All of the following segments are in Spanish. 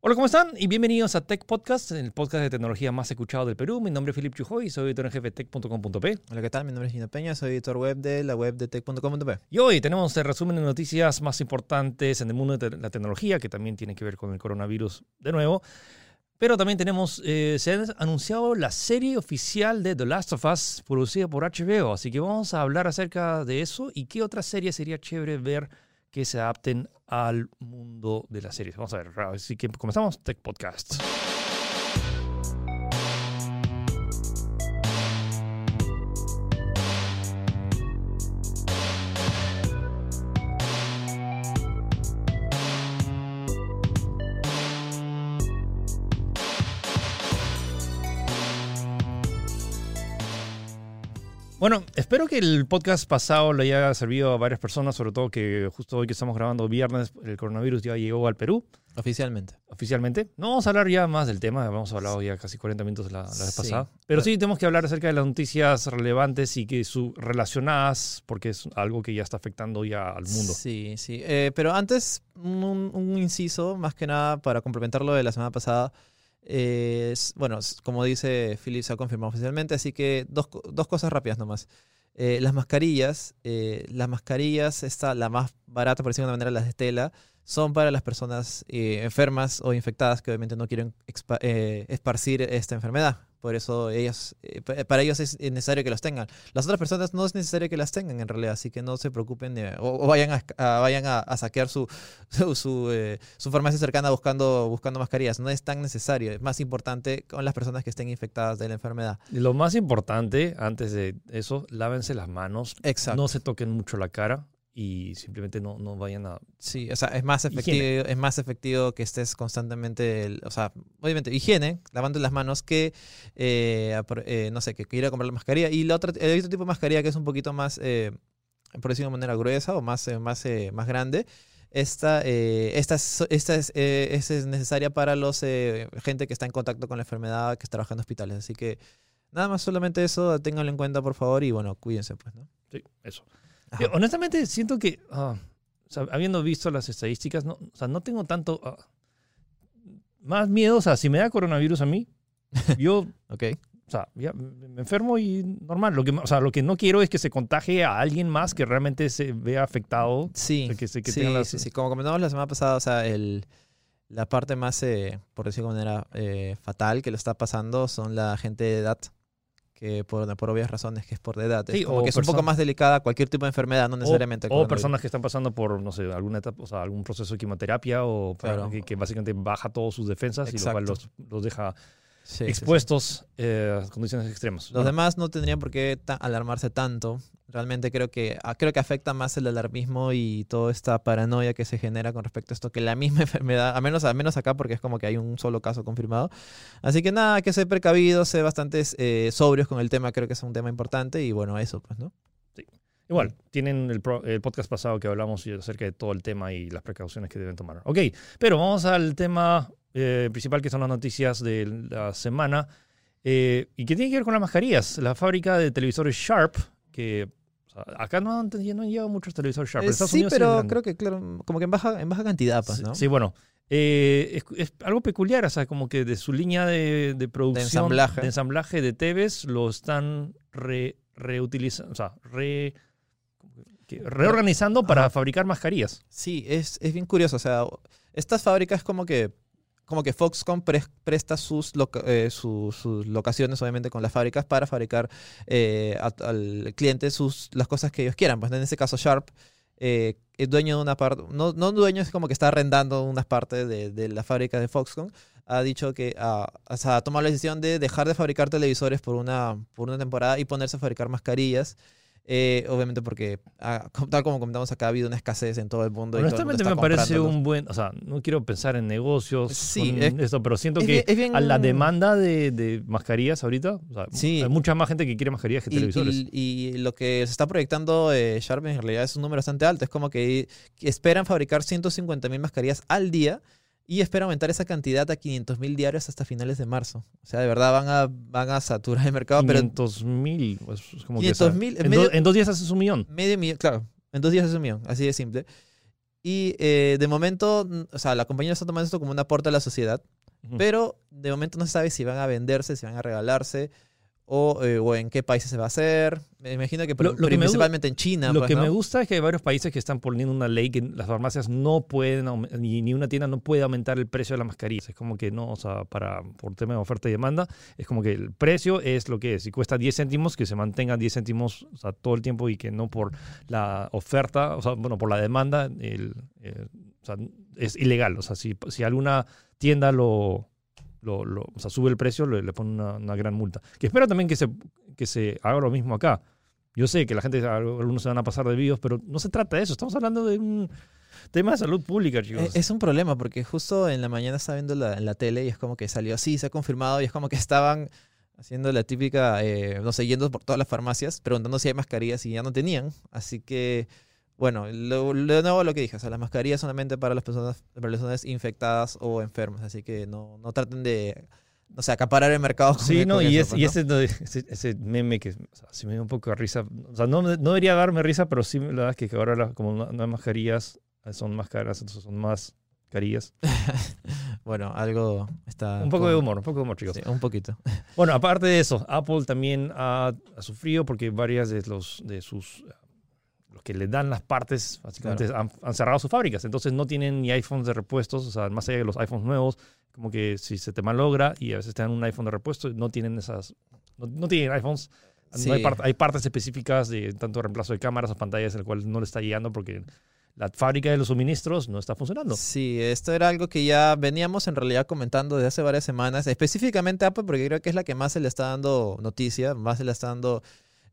Hola, ¿cómo están? Y bienvenidos a Tech Podcast, el podcast de tecnología más escuchado del Perú. Mi nombre es Philip Chujoy y soy editor en jefe de tech.com.p. Hola, ¿qué tal? Mi nombre es Gino Peña, soy editor web de la web de tech.com.p. Y hoy tenemos el resumen de noticias más importantes en el mundo de la tecnología, que también tiene que ver con el coronavirus de nuevo. Pero también tenemos, eh, se ha anunciado la serie oficial de The Last of Us, producida por HBO. Así que vamos a hablar acerca de eso y qué otra serie sería chévere ver que se adapten al mundo de las series. Vamos a ver, así que comenzamos Tech Podcast. Bueno, espero que el podcast pasado le haya servido a varias personas, sobre todo que justo hoy que estamos grabando viernes, el coronavirus ya llegó al Perú. Oficialmente. Oficialmente. No vamos a hablar ya más del tema, hemos hablado ya casi 40 minutos la, la vez pasada. Pero sí tenemos que hablar acerca de las noticias relevantes y que su, relacionadas, porque es algo que ya está afectando ya al mundo. Sí, sí. Eh, pero antes, un, un inciso, más que nada, para complementar lo de la semana pasada. Eh, bueno, como dice Philip, se ha confirmado oficialmente, así que dos, dos cosas rápidas nomás. Eh, las mascarillas, eh, las mascarillas, esta, la más barata, por decirlo de una manera, las de tela, son para las personas enfermas o infectadas que obviamente no quieren esparcir esta enfermedad. Por eso ellos, para ellos es necesario que los tengan. Las otras personas no es necesario que las tengan en realidad, así que no se preocupen o, vayan, a, vayan a, saquear su, su, su, farmacia cercana buscando, buscando mascarillas. No es tan necesario. Es más importante con las personas que estén infectadas de la enfermedad. Y lo más importante, antes de eso, lávense las manos. Exacto. No se toquen mucho la cara y simplemente no, no vayan a... Sí, o sea, es más efectivo, es más efectivo que estés constantemente, o sea, obviamente higiene, lavando las manos, que, eh, eh, no sé, que ir a comprar la mascarilla. Y la otra, el otro tipo de mascarilla que es un poquito más, eh, por decirlo de manera gruesa o más, más, más grande, esta, esta, esta es, es, necesaria para los gente que está en contacto con la enfermedad, que trabaja en hospitales. Así que nada más, solamente eso, ténganlo en cuenta, por favor, y bueno, cuídense, pues, ¿no? Sí, eso honestamente, siento que, ah, habiendo visto las estadísticas, no, o sea, no tengo tanto ah, más miedo. O sea, si me da coronavirus a mí, yo, okay. o sea, ya me enfermo y normal. Lo que, o sea, lo que no quiero es que se contagie a alguien más que realmente se vea afectado. Sí, que, que sí, sí, Como comentamos la semana pasada, o sea, el, la parte más, eh, por decirlo de manera eh, fatal que lo está pasando son la gente de edad que por, por obvias razones, que es por edad. Sí, como que es un poco más delicada cualquier tipo de enfermedad, no necesariamente. O, personas que están pasando por, no sé, alguna etapa, o sea, algún proceso de quimioterapia o que, básicamente baja todas sus defensas y lo cual los, los deja expuestos eh, a condiciones extremas. Los demás no tendrían por qué alarmarse tanto. Realmente creo que, ah, creo que afecta más el alarmismo y toda esta paranoia que se genera con respecto a esto que la misma enfermedad, a menos, a menos acá porque es como que hay un solo caso confirmado. Así que nada, que ser precavidos, ser bastante eh, sobrios con el tema, creo que es un tema importante y bueno, eso pues, ¿no? Sí. Igual, tienen el, el, podcast pasado que hablamos acerca de todo el tema y las precauciones que deben tomar. Ok, pero vamos al tema eh, principal, que son las noticias de la semana, eh, y que tiene que ver con las mascarillas. La fábrica de televisores Sharp, que acá no han, no han llegado muchos televisores Sharp. Eh, sí, pero creo que, claro, como que en baja, en baja cantidad, pues, ¿no? Sí, bueno. Es, algo peculiar, o sea, como que de su línea de, de producción, de ensamblaje. de ensamblaje de TVs, lo están reutilizando, o sea, re, reorganizando para fabricar mascarillas. Sí, es, es bien curioso, o sea, estas fábricas como que como que Foxconn presta sus, eh, sus, locaciones, obviamente, con las fábricas para fabricar eh, al cliente sus, las cosas que ellos quieran. Pues en este caso, Sharp eh, es dueño de una parte, no, no dueño, es como que está arrendando unas partes de, de la fábrica de Foxconn. Ha dicho que ha, ha tomado la decisión de dejar de fabricar televisores por una, por una temporada y ponerse a fabricar mascarillas. Eh, obviamente porque, ah, tal como comentamos acá, ha habido una escasez en todo el mundo. Honestamente me parece un buen, o sea, no quiero pensar en negocios, sí, esto, pero siento que a la demanda de, de mascarillas ahorita, o sea, hay mucha más gente que quiere mascarillas que televisores. Y, lo que se está proyectando eh, Sharp en realidad es un número bastante alto, es como que esperan fabricar 150 mil mascarillas al día y espera aumentar esa cantidad a 500 mil diarios hasta finales de marzo. O sea, de verdad van a, van a saturar el mercado. 500 mil. Pues, en, dos días haces un millón. Medio millón, claro. En dos días haces un millón. Así de simple. Y eh, de momento, mm, o sea, la compañía está tomando esto como un aporte a la sociedad, pero de momento no se sabe si van a venderse, si van a regalarse o, eh, o en qué países se va a hacer. Me imagino que, Lo- lo que me gu- principalmente en China. Lo pues, que ¿no? me gusta es que hay varios países que están poniendo una ley que las farmacias no pueden, ni, ni una tienda no puede aumentar el precio de la mascarilla. Es como que no, o sea, para, por tema de oferta y demanda, es como que el precio es lo que es. Si cuesta 10 céntimos, que se mantenga 10 céntimos o sea, todo el tiempo y que no por la oferta, o sea, bueno, por la demanda, el, eh, o sea, es ilegal. O sea, si, si alguna tienda lo, lo, lo- o sea, sube el precio, le, le pone una, una gran multa. Que espero también que se, que se haga lo mismo acá. Yo sé que la gente, algunos se van a pasar de vídeos, pero no se trata de eso. Estamos hablando de un tema de salud pública, chicos. Es un problema porque justo en la mañana estaba viendo la, en la tele y es como que salió así, se ha confirmado y es como que estaban haciendo la típica, eh, no sé, yendo por todas las farmacias preguntando si hay mascarillas y ya no tenían. Así que, bueno, lo, lo- de nuevo lo que dije, o sea, las mascarillas solamente para las personas, para las personas infectadas o enfermas. Así que no, no traten de, no sé, acaparar el mercado. con- Sí, no, con y, eso, es, pues, y ¿no? ese, ese, ese meme que o sea, sí me dio un poco de risa. O sea, no, no debería darme risa, pero sí la verdad es que ahora como no, no hay mascarillas, son más caras, entonces son más carillas. Bueno, algo está... Un poco de humor, un poco de humor, chicos. Sí, un poquito. Bueno, aparte de eso, Apple también ha, ha sufrido porque varias de los de sus los que le dan las partes básicamente han, han cerrado sus fábricas, entonces no tienen ni iPhones de repuestos, o sea, más allá de los iPhones nuevos, como que si se te malogra y a veces te dan un iPhone de repuesto, no tienen esas no, no tienen iPhones. No hay, part- hay partes específicas de tanto reemplazo de cámaras o pantallas, el cual no le está llegando porque la fábrica de los suministros no está funcionando. Sí, esto era algo que ya veníamos en realidad comentando desde hace varias semanas, específicamente Apple, porque creo que es la que más se le está dando noticia, más se le está dando,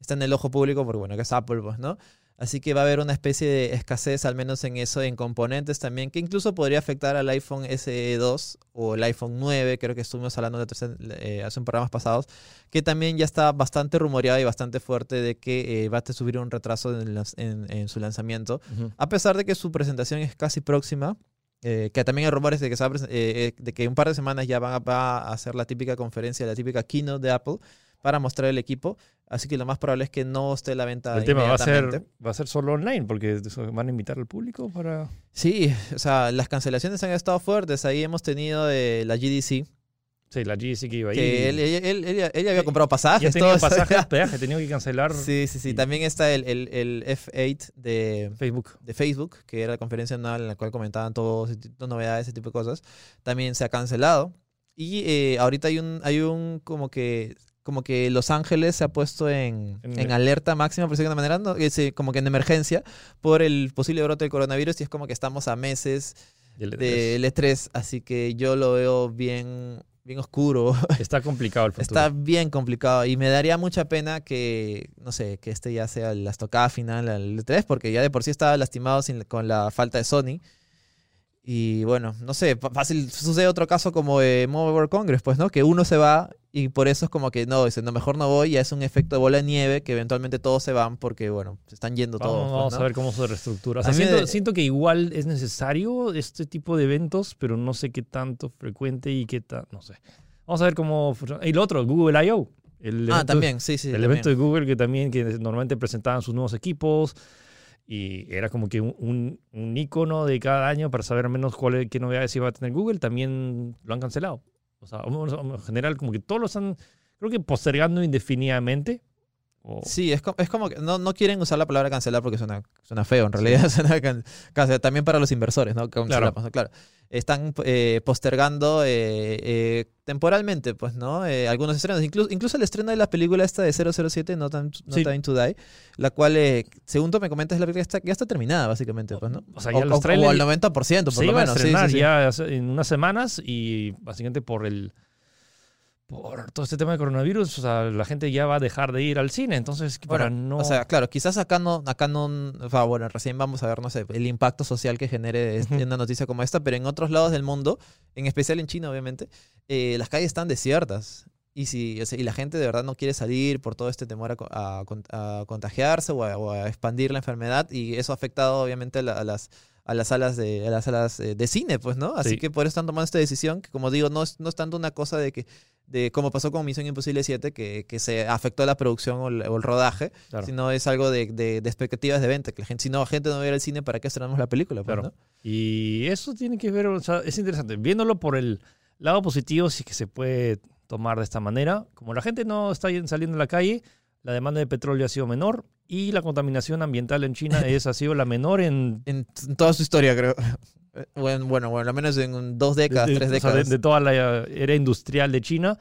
está en el ojo público, porque bueno, que es Apple, pues, ¿no? Así que va a haber una especie de escasez, al menos en eso, en componentes también, que incluso podría afectar al iPhone SE 2 o el iPhone 9, creo que estuvimos hablando de tercer- eh, hace un programas pasados, que también ya está bastante rumoreado y bastante fuerte de que eh, va a sufrir un retraso en, las- en- en su lanzamiento. A pesar de que su presentación es casi próxima, eh, que también hay rumores de que, se va a presen- eh, eh, de que un par de semanas ya van a, va a hacer la típica conferencia, la típica keynote de Apple para mostrar el equipo. Así que lo más probable es que no esté la venta El tema va a ser va a ser solo online porque van a invitar al público para Sí, o sea, las cancelaciones han estado fuertes. Ahí hemos tenido eh, la GDC, Sí, la GC que iba ahí. que él, él- él- él- ya había Eh, comprado ya pasajes. tenía todo eso. pasajes, hospedaje, tenía que cancelar Sí, sí, sí. Y- También está el, el- el F8 de, Facebook. de Facebook, que era la conferencia anual en la cual comentaban de novedades, ese tipo de cosas, también se ha cancelado. Y eh, ahorita hay un, hay un como que como que Los Ángeles se ha puesto en, En- en alerta máxima, por de alguna manera, ¿no? Es, como que en emergencia por el posible brote del coronavirus y es como que estamos a meses del E3. del E3, así que yo lo veo bien, bien oscuro, Está complicado el futuro. está bien complicado y me daría mucha pena que, no sé, que este ya sea la estocada final al E3, porque ya de por sí estaba lastimado sin- con la falta de Sony. Y bueno, no sé, fácil sucede otro caso como de Mobile World Congress, pues, ¿no? Que uno se va y por eso es como que no, dice, no, mejor no voy, ya es un efecto de bola de nieve que eventualmente todos se van porque, bueno, se están yendo Vamos, todos. pues, vamos ¿no? a ver cómo se reestructura. O sea, siento, siento que igual es necesario este tipo de eventos, pero no sé qué tanto frecuente y qué tan, no sé. Vamos a ver cómo funciona. Lo otro, Google I.O. El Ah, evento- también, sí, sí. el también. evento de Google que también que normalmente presentaban sus nuevos equipos y era como que un, un, un icono de cada año para saber menos cuál, es- qué novedades iba a tener Google, también lo han cancelado. O sea, en general como que todos lo están, creo que postergando indefinidamente. O- Sí, es, co- es como que no, no quieren usar la palabra cancelar porque suena, suena feo, en realidad suena can- cancelar. También para los inversores, ¿no? Claro. Están eh, postergando eh, eh, temporalmente, pues, ¿no? Algunos estrenos. Incluso, incluso el estreno de la película esta de 007, No Time, no Sí. Time to Die, la cual, eh, según tú me comentas, la película está, ya está terminada, básicamente, pues, ¿no? O sea, ya o, los o- al 90%, por se lo iba a menos. sí, sí, estrenar sí. ya en unas semanas y básicamente por el por todo este tema de coronavirus, o sea, la gente ya va a dejar de ir al cine, entonces para no O sea, claro, quizás acá no, acá no, o sea, bueno, recién vamos a ver, no sé, el impacto social que genere este- una noticia como esta, pero en otros lados del mundo, en especial en China, obviamente, eh, las calles están desiertas. Y si o sea, y la gente de verdad no quiere salir por todo este temor a, co- a con- a contagiarse o a, o a expandir la enfermedad, y eso ha afectado obviamente a, la- a las a las salas de a las salas eh, de cine, pues, ¿no? Así Sí. que por eso están tomando esta decisión, que como digo, no es, no es tanto una cosa de que de cómo pasó con Misión Imposible 7, que, que se afectó la producción o el, o el rodaje, Claro. sino es algo de, de- de expectativas de venta, que la gente, si no, la gente no va a ir al cine, ¿para qué estrenamos la película? pues, Claro. ¿no? Y eso tiene que ver, o sea, es interesante. Viéndolo por el lado positivo, sí que se puede tomar de esta manera. Como la gente no está saliendo a la calle, la demanda de petróleo ha sido menor y la contaminación ambiental en China es, ha sido la menor en, En, en toda su historia, creo. Bueno, bueno, bueno, al menos en dos décadas, de, tres o sea, de- décadas. de toda la era industrial de China.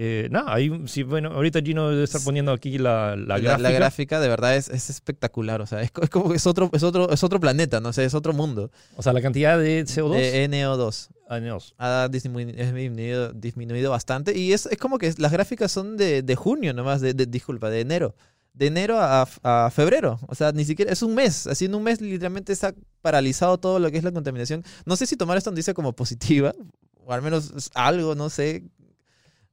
Eh, nada, ahí, sí, bueno, ahorita Gino debe estar poniendo aquí la, la la, gráfica. la gráfica de verdad es, es espectacular, o sea, es, co- es como que es otro, es otro, es otro planeta, no sé, es otro mundo. O sea, la cantidad de CO2. De NO2 años. ha disminuido, es disminuido, disminuido bastante y es, es como que las gráficas son de, de junio nomás, de, de- disculpa, de enero. De enero a, a febrero, o sea, ni siquiera es un mes, así en un mes literalmente está paralizado todo lo que es la contaminación. No sé si tomar esta noticia como positiva, o al menos algo, no sé,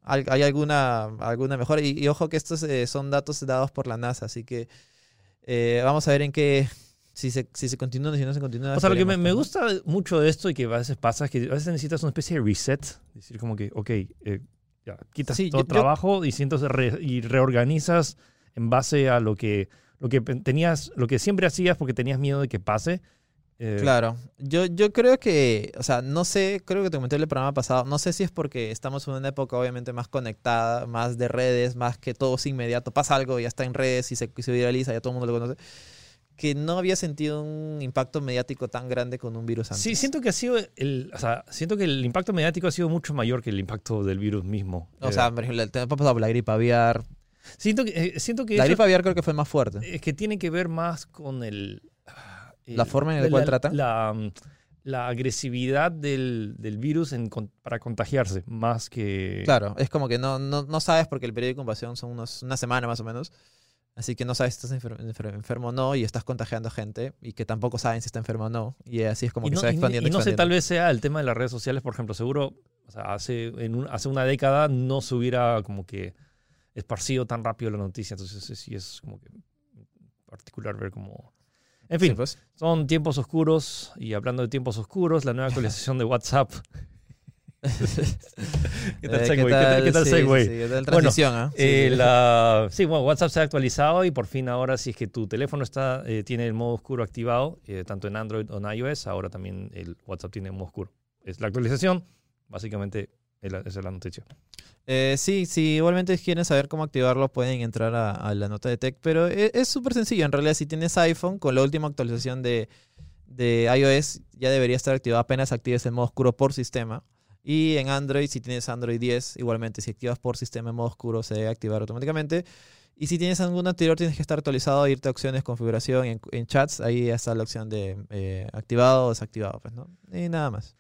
hay alguna, alguna mejora. Y, y ojo que estos eh, son datos dados por la NASA, así que eh, vamos a ver en qué, si se, si se continúa, si no se continúa. O sea, lo que me, gusta mucho de esto y que a veces pasa es que a veces necesitas una especie de reset. Decir como que, ok, eh, ya, quitas Sí, todo yo- yo- trabajo y, re- y reorganizas en base a lo que, lo que tenías, lo que siempre hacías porque tenías miedo de que pase. Eh, Claro, yo, yo creo que, o sea, no sé, creo que te comenté en el programa pasado, no sé si es porque estamos en una época obviamente más conectada, más de redes, más que todo es inmediato, pasa algo, ya está en redes y se, se viraliza, ya todo el mundo lo conoce, que no había sentido un impacto mediático tan grande con un virus antes. Sí, siento que ha sido el, o sea, siento que el impacto mediático ha sido mucho mayor que el impacto del virus mismo. O Eh, sea, por ejemplo, el tema pasado por la gripe aviar. Siento que, eh, siento que La gripe aviar creo que fue más fuerte. es que tiene que ver más con el... ¿La el- forma en la cual trata? La, mm, la agresividad del, del virus en con- para contagiarse, más que... Claro, es como que no, no, no sabes porque el periodo de incubación son unos, una semana más o menos. Así que no sabes si estás enfer- enfer- enfermo o no y estás contagiando gente y que tampoco saben si está enfermo o no. Y así es como y que no, se va y- expandiendo. y no sé, expandiendo. tal vez sea el tema de las redes sociales, por ejemplo, seguro, o sea, hace, en un- hace una década no se hubiera como que esparcido tan rápido la noticia, entonces sí es como que particular ver cómo... En fin, Sí, pues. son tiempos oscuros y hablando de tiempos oscuros, la nueva actualización de WhatsApp. ¿Qué tal Eh, segue? ¿Qué tal, qué tal Sí, segue? sí, sí, ¿qué tal Bueno, ah? Eh, la- sí, bueno, WhatsApp se ha actualizado y por fin ahora si es que tu teléfono está, eh, tiene el modo oscuro activado, eh, tanto en Android o en iOS, ahora también el WhatsApp tiene modo oscuro. Es la actualización, básicamente esa es la noticia. Eh, sí, sí, igualmente si quieren saber cómo activarlo pueden entrar a, la nota de tech, pero e- es súper sencillo. En realidad, si tienes iPhone, con la última actualización de, de iOS ya debería estar activado apenas actives el modo oscuro por sistema. Y en Android, si tienes Android 10, igualmente si activas por sistema en modo oscuro se debe activar automáticamente. Y si tienes algún anterior, tienes que estar actualizado, irte a opciones, configuración, en, en chats, ahí está la opción de eh, activado o desactivado, pues, ¿no? Y nada más.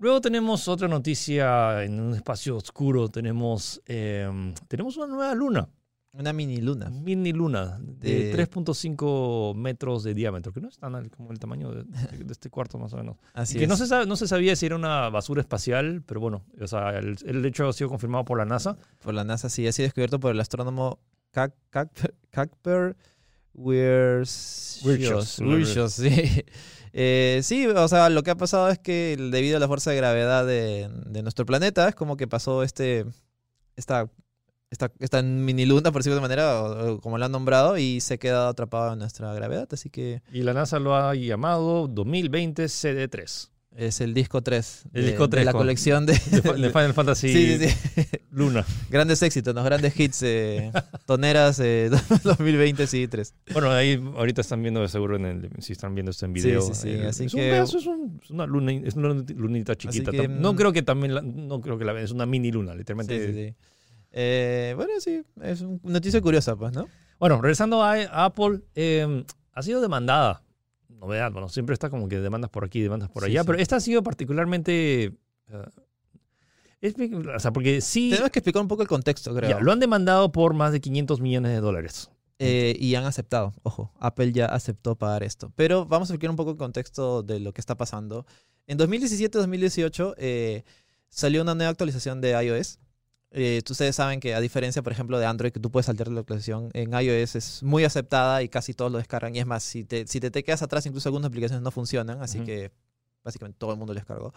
Luego tenemos otra noticia en un espacio oscuro, tenemos, eh, tenemos una nueva luna, Una mini luna. mini luna de De- 3.5 metros de diámetro, que no es tan como el tamaño de, de este cuarto más o menos. Así que no es. se, sabe- no se sabía si era una basura espacial, pero bueno, o sea, el, el hecho ha sido confirmado por la NASA. Por la NASA, sí, ha sido descubierto por el astrónomo Wirtz, Wirtz, sí. Eh, sí, o sea, lo que ha pasado es que debido a la fuerza de gravedad de, nuestro planeta, es como que pasó este, esta, esta, esta mini luna, por de manera, o- como la han nombrado, y se ha quedado atrapado en nuestra gravedad, así que Y la NASA lo ha llamado 2020 CD3. Es el disco 3. El de, disco de 3 la con- colección de, De, de Final Fantasy Sí, sí, sí. Luna. Grandes éxitos, los grandes hits, eh, toneras eh, 2020, sí, 3. Bueno, ahí ahorita están viendo de seguro en el, si están viendo esto en Sí, video. sí, sí, eh, así es un que- pedazo, es, un- es una luna, es una lunita chiquita. que, no mm, creo que también, la- no creo que la es una mini luna, literalmente. Sí, sí, sí. Eh, bueno, sí, es una noticia curiosa, pues, ¿no? Bueno, regresando a, Apple, eh, ha sido demandada. Novedad, bueno, siempre está como que demandas por aquí, demandas por allá, sí. pero esta ha sido particularmente... eh, es- o sea, porque sí, Tenemos que explicar un poco el contexto, creo. ya, lo han demandado por más de 500 millones de dólares. Eh, y han aceptado, ojo, Apple ya aceptó pagar esto. Pero vamos a explicar un poco el contexto de lo que está pasando. En 2017-2018 eh, salió una nueva actualización de iOS. Eh, ustedes saben que a diferencia, por ejemplo, de Android, que tú puedes saltar la actualización, en iOS es muy aceptada y casi todos lo descargan. Y es más, si te, si te, te quedas atrás, incluso algunas aplicaciones no funcionan, así que básicamente todo el mundo lo descargó.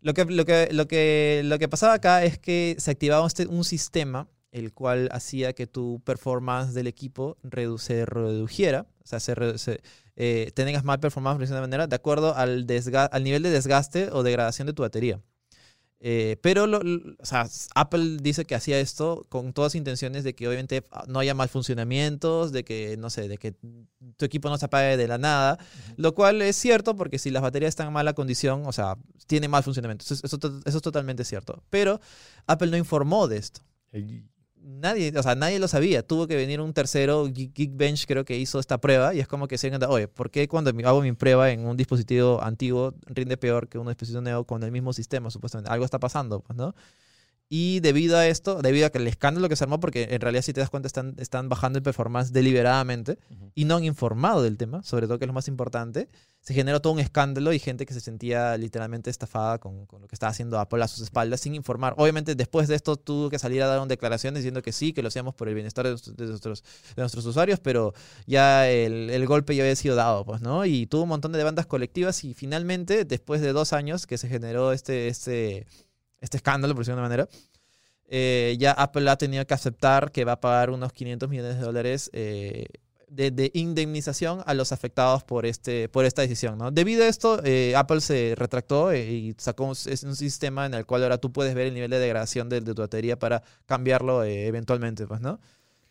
Lo que, lo, que, lo, que, lo que pasaba acá es que se activaba este, un sistema el cual hacía que tu performance del equipo redu se redujera, o sea, se, se eh, tengas mal performance de una manera de acuerdo al, al nivel de desgaste o degradación de tu batería. Eh, pero lo, o sea, Apple dice que hacía esto con todas intenciones de que obviamente no haya mal funcionamientos, de que, no sé, de que tu equipo no se apague de la nada, lo cual es cierto porque si las baterías están en mala condición, o sea, tiene mal funcionamiento. Eso, eso, eso es totalmente cierto. Pero Apple no informó de esto nadie, o sea, nadie lo sabía. Tuvo que venir un tercero, Geekbench creo que hizo esta prueba y es como que se encanta, oye, ¿por qué cuando hago mi prueba en un dispositivo antiguo rinde peor que un dispositivo nuevo con el mismo sistema, supuestamente? Algo está pasando, pues, ¿no? Y debido a esto, debido a que el escándalo que se armó, porque en realidad si te das cuenta están, están bajando el performance deliberadamente y no han informado del tema, sobre todo que es lo más importante, se generó todo un escándalo y gente que se sentía literalmente estafada con, con, lo que estaba haciendo Apple a sus espaldas sin informar. Obviamente después de esto tuvo que salir a dar una declaración diciendo que sí, que lo hacíamos por el bienestar de, nuestros, de nuestros usuarios, pero ya el, el, golpe ya había sido dado, pues, ¿no? Y tuvo un montón de demandas colectivas y finalmente, después de dos años que se generó este... este este escándalo, por decirlo de una manera, eh, ya Apple ha tenido que aceptar que va a pagar unos 500 millones de dólares eh, de, indemnización a los afectados por, este, por esta decisión. ¿no? Debido a esto, eh, Apple se retractó y sacó un, un, sistema en el cual ahora tú puedes ver el nivel de degradación de, de tu batería para cambiarlo eventualmente. Pues, ¿no?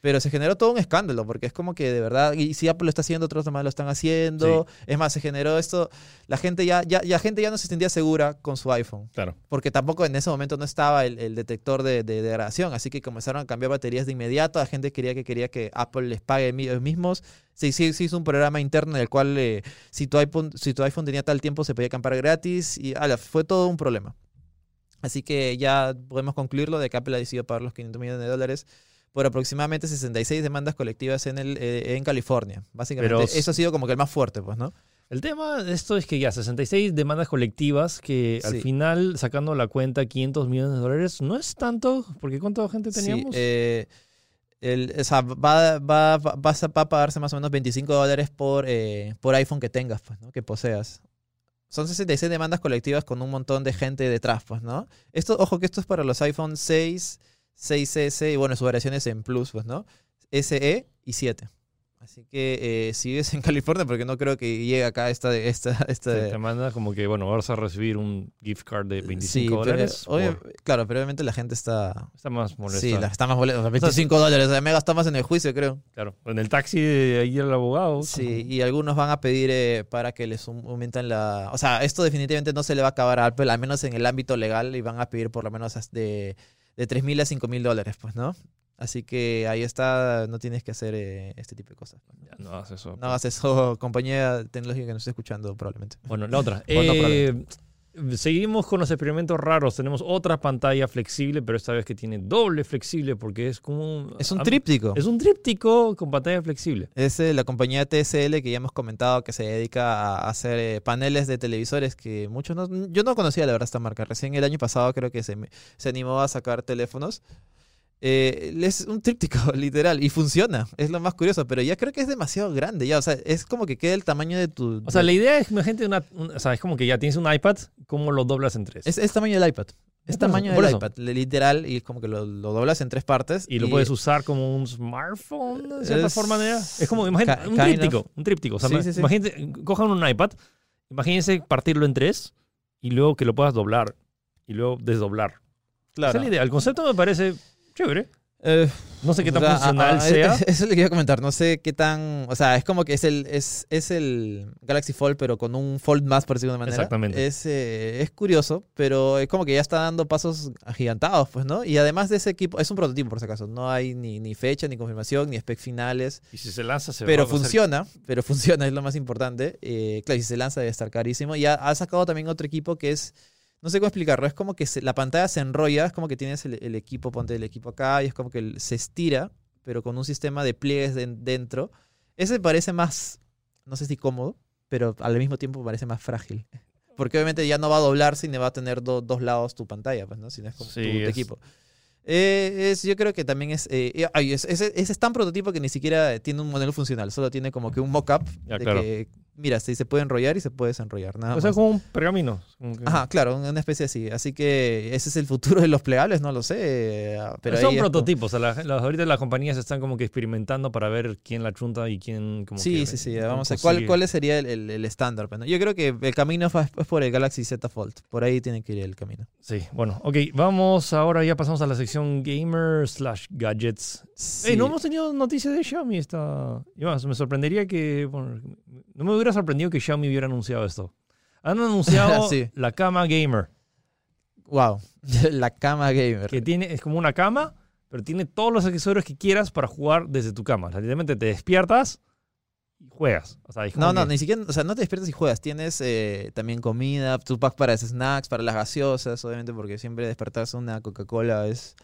Pero se generó todo un escándalo, porque es como que de verdad, y si Apple lo está haciendo, otros demás lo están haciendo. Es más, se generó esto, la gente ya, ya, ya, gente ya no se sentía segura con su iPhone. Claro. Porque tampoco en ese momento no estaba el, detector de, degradación, así que comenzaron a cambiar baterías de inmediato. La gente quería que quería que Apple les pague ellos mismos. Se, hizo un programa interno en el cual eh, si, tu iPhone, si tu iPhone tenía tal tiempo se podía comprar gratis y ala, fue todo un problema. Así que ya podemos concluirlo de que Apple ha decidido pagar los 500 millones de dólares por aproximadamente 66 demandas colectivas en, el, eh, en California. Básicamente, eso ha sido como que el más fuerte, pues, ¿no? El tema de esto es que ya 66 demandas colectivas que al final, sacando la cuenta, 500 millones de dólares, no es tanto, porque ¿cuánta gente teníamos? Sí, eh, el, o sea, va, va, va, a pagarse más o menos 25 dólares por, eh, por iPhone que tengas, pues, ¿no? Que poseas. Son 66 demandas colectivas con un montón de gente detrás, pues, ¿no? Esto, ojo que esto es para los iPhone 6, 6S y bueno, sus variaciones en Plus, pues, ¿no? SE y 7. Así que eh, si vives en California, porque no creo que llegue acá esta... esta, esta te, manda como que, bueno, vas a recibir un gift card de 25 dólares. Claro, pero obviamente la gente está... Está más molesta. Sí, está más molesta. 25 dólares, o sea, me gasta más en el juicio, creo. Claro, en el taxi de ahí el abogado. Sí, y algunos van a pedir eh, para que les aumentan la... O sea, esto definitivamente no se le va a acabar a Apple, al menos en el ámbito legal, y van a pedir por lo menos de de 3 mil a 5 mil dólares, pues, ¿no? Así que ahí está, no tienes que hacer eh, este tipo de cosas. no hagas eso. No pues. hagas eso, compañía tecnológica que nos esté escuchando probablemente. Bueno, la otra. eh, seguimos con los experimentos raros. Tenemos otra pantalla flexible, pero esta vez que tiene doble flexible porque es como un... Es un tríptico. Es un tríptico con pantalla flexible. Es eh, la compañía TSL que ya hemos comentado que se dedica a hacer eh, paneles de televisores que muchos no... Yo no conocía la verdad esta marca. Recién el año pasado creo que se, se animó a sacar teléfonos eh, es un tríptico, literal, y funciona. Es lo más curioso, pero ya creo que es demasiado grande. Ya, o sea, es como que queda el tamaño de tu. O sea, la idea es, gente, una, o sea, es como que ya tienes un iPad, ¿cómo lo doblas en tres? Es, es tamaño del iPad. Es tamaño del iPad, literal, y es como que lo, lo, doblas en tres partes. Y, lo puedes usar como un smartphone, de cierta forma. Es como, imagínate, un tríptico, un tríptico. O sea, imagínate, cojan un iPad, imagínense partirlo en tres y luego que lo puedas doblar y luego desdoblar. Claro. Esa es la idea. El concepto me parece Chévere. Eh, no sé qué tan funcional sea. Eso le quería comentar. No sé qué tan. O sea, es como que es el, es, es el Galaxy Fold, pero con un Fold más, por decirlo de manera. Exactamente. Es, eh, es curioso, pero es como que ya está dando pasos agigantados, pues, ¿no? Y además de ese equipo, es un prototipo, por si acaso. No hay ni, ni fecha, ni confirmación, ni specs finales. Y si se lanza, se Pero funciona, pero funciona, es lo más importante. Eh, claro, si se lanza, debe estar carísimo. Y ha sacado también otro equipo que es no sé cómo explicarlo, es como que la pantalla se enrolla, es como que tienes el, equipo, ponte el equipo acá, y es como que se estira, pero con un sistema de pliegues dentro. Ese parece más, no sé si cómodo, pero al mismo tiempo parece más frágil. Porque obviamente ya no va a doblarse ni va a tener dos lados tu pantalla, pues, ¿no? Si no es como tu, equipo. Eh, es, yo creo que también es, eh, es, es, es, tan prototipo que ni siquiera tiene un modelo funcional, solo tiene como que un mock-up de, que, mira, sí, se puede enrollar y se puede desenrollar. Nada O sea, más. como un pergamino. como que- Ajá, claro, una especie así. Así que ese es el futuro de los plegables, no lo sé. eh, Pero son como- prototipos. o sea, la- las- ahorita las compañías están como que experimentando para ver quién la chunta y quién como Sí, que sí, sí. cómo Vamos a ver cuál, cuál sería el, el- el estándar. pues, ¿no? Yo creo que el camino es por el Galaxy Z Fold. Por ahí tiene que ir el camino. Sí, bueno, ok, vamos ahora ya pasamos a la sección gamer slash gadgets. Sí. Ey, no hemos tenido noticias de Xiaomi esta... Y más, me sorprendería que... bueno, no me hubiera sorprendido que Xiaomi hubiera anunciado esto. Han anunciado Sí. la cama gamer, Wow. la cama gamer. que tiene, es como una cama, pero tiene todos los accesorios que quieras para jugar desde tu cama. O sea, literalmente te despiertas y juegas. O sea, No, no, que- ni siquiera, o sea, no te despiertas y juegas. Tienes eh, también comida, tu pack para snacks, para las gaseosas, obviamente, porque siempre despertarse una Coca-Cola es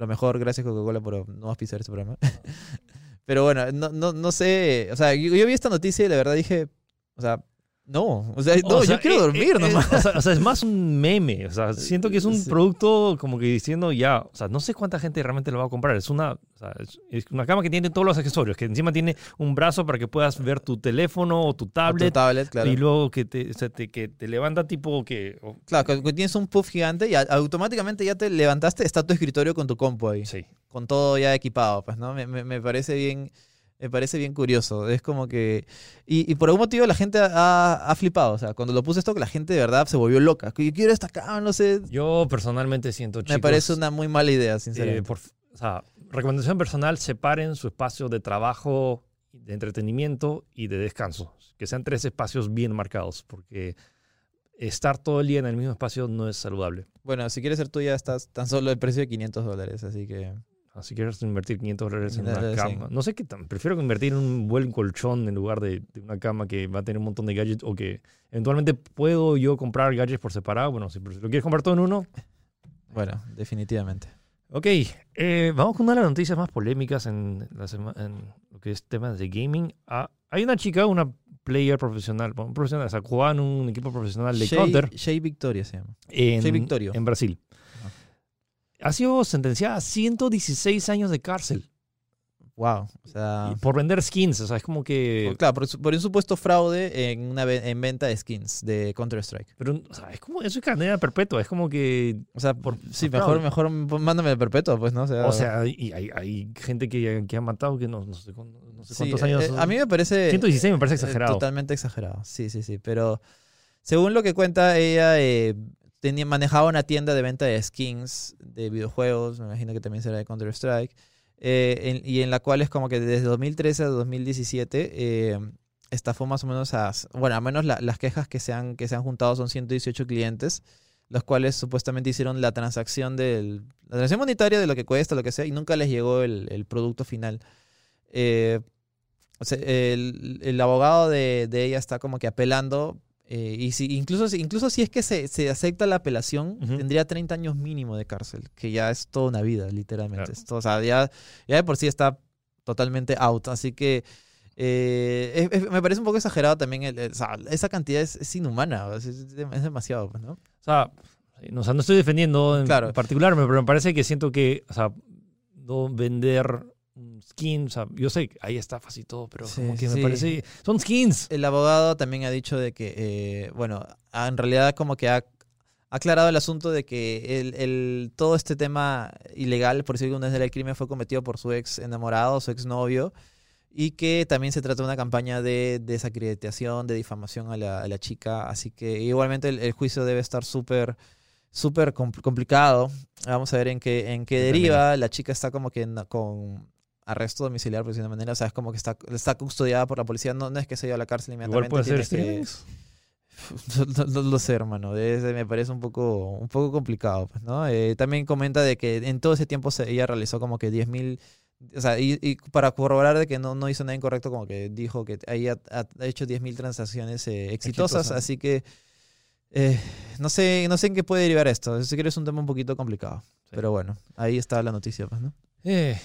lo mejor. Gracias Coca-Cola por no auspiciar este programa. Pero bueno, no, no, no sé, o sea, yo, yo vi esta noticia y la verdad dije, o sea, no, o sea, no, O sea, yo quiero eh, dormir eh, nomás. o, sea, o sea, es más un meme. O sea, siento que es un Sí. producto como que diciendo ya. O sea, no sé cuánta gente realmente lo va a comprar. Es una, o sea, es, una cama que tiene todos los accesorios. Que encima tiene un brazo para que puedas ver tu teléfono o tu Tu tablet. tablet, claro. Y luego que te, que te levanta tipo que. Claro, que- que tienes un puff gigante y automáticamente ya te levantaste, está tu escritorio con tu compu ahí. sí. con todo ya equipado, pues, ¿no? Me, me- me parece bien, me parece bien curioso. Es como que... Y, y por algún motivo la gente ha, ha flipado. O sea, cuando lo puse esto, que la gente de verdad se volvió loca. Que yo quiero esta cama, no sé. Yo personalmente siento, chicos. me parece una muy mala idea, eh, sinceramente. por- o sea, recomendación personal: separen su espacio de trabajo, de entretenimiento y de descanso. Que sean tres espacios bien marcados. Porque estar todo el día en el mismo espacio no es saludable. Bueno, si quieres ser tuya, estás tan solo el precio de 500 dólares, así que... Ah, Si quieres invertir 500 dólares en una cama. No sé qué tan. Prefiero invertir en un buen colchón en lugar de, de una cama que va a tener un montón de gadgets o que eventualmente puedo yo comprar gadgets por separado. Bueno, si lo quieres comprar todo en uno. Bueno, definitivamente. Ok, eh, vamos con una de las noticias más polémicas en, la sema- en lo que es temas de gaming. Ah, hay una chica, una player profesional, bueno, profesional, o sea, jugaba en un equipo profesional de Shea- Counter Shea Victoria se llama. en, Shea Victorio. en Brasil. Ha sido sentenciada a 116 años de cárcel. Wow. O sea... Por vender skins, o sea, es como que... claro, por, un supuesto fraude en, una en venta de skins de Counter-Strike. Pero, o sea, es como, eso es cadena perpetua, es como que... O sea, por, sí, mejor, mejor mándame el perpetuo, pues, ¿no? O sea, O sea, y hay, hay gente que, que ha matado que no, no sé, no cuántos eh, años... eh, a mí me parece... 116 me parece eh, exagerado. Totalmente exagerado, sí, sí, sí. Pero según lo que cuenta ella, eh, manejaba una tienda de venta de skins de videojuegos, me imagino que también será de Counter-Strike, eh, y en la cual es como que desde 2013 a 2017 eh, estafó más o menos a, bueno, al menos la- las quejas que se, han, que se han juntado son 118 clientes, los cuales supuestamente hicieron la transacción del, la transacción monetaria de lo que cuesta, lo que sea, y nunca les llegó el, el producto final. Eh, el, el abogado de, de ella está como que apelando. Eh, y si, incluso, si- incluso si es que se, se acepta la apelación, tendría 30 años mínimo de cárcel, que ya es toda una vida, literalmente. Claro. Esto, o sea, ya, ya de por sí está totalmente out. Así que eh, es- es- me parece un poco exagerado también. el- el- o sea, esa cantidad es, es inhumana, es, demasiado, pues, ¿no? O sea, no, o sea, no estoy defendiendo en Claro. particular, pero me parece que siento que, o sea, no vender skin, o sea, yo sé hay estafas y todo, pero Sí, como que sí. me parece, son skins. El abogado también ha dicho de que, eh, bueno, ah, en realidad como que ha aclarado el asunto de que el, el- todo este tema ilegal, por decirlo de el crimen, fue cometido por su ex enamorado, su ex novio, y que también se trata de una campaña de desacreditación, de difamación a la, a la chica. Así que igualmente el, el juicio debe estar súper súper compl- complicado. Vamos a ver en qué, en qué deriva. La chica está como que en- con arresto domiciliar, por decirlo de una manera. O sea, es como que está, está custodiada por la policía. No, no es que se lleve a la cárcel Igual inmediatamente. puede ser que- no, no- no lo sé, hermano. Es- me parece un poco, un poco complicado, pues, ¿no? Eh, también comenta de que en todo ese tiempo se- ella realizó como que 10.000... O sea, y, y para corroborar de que no, no hizo nada incorrecto, como que dijo que ella ha, ha hecho 10.000 transacciones eh, exitosas, así que eh, no sé no sé en qué puede derivar esto. Si quieres es un tema un poquito complicado. Sí. Pero bueno, ahí está la noticia, pues, ¿no? Eh,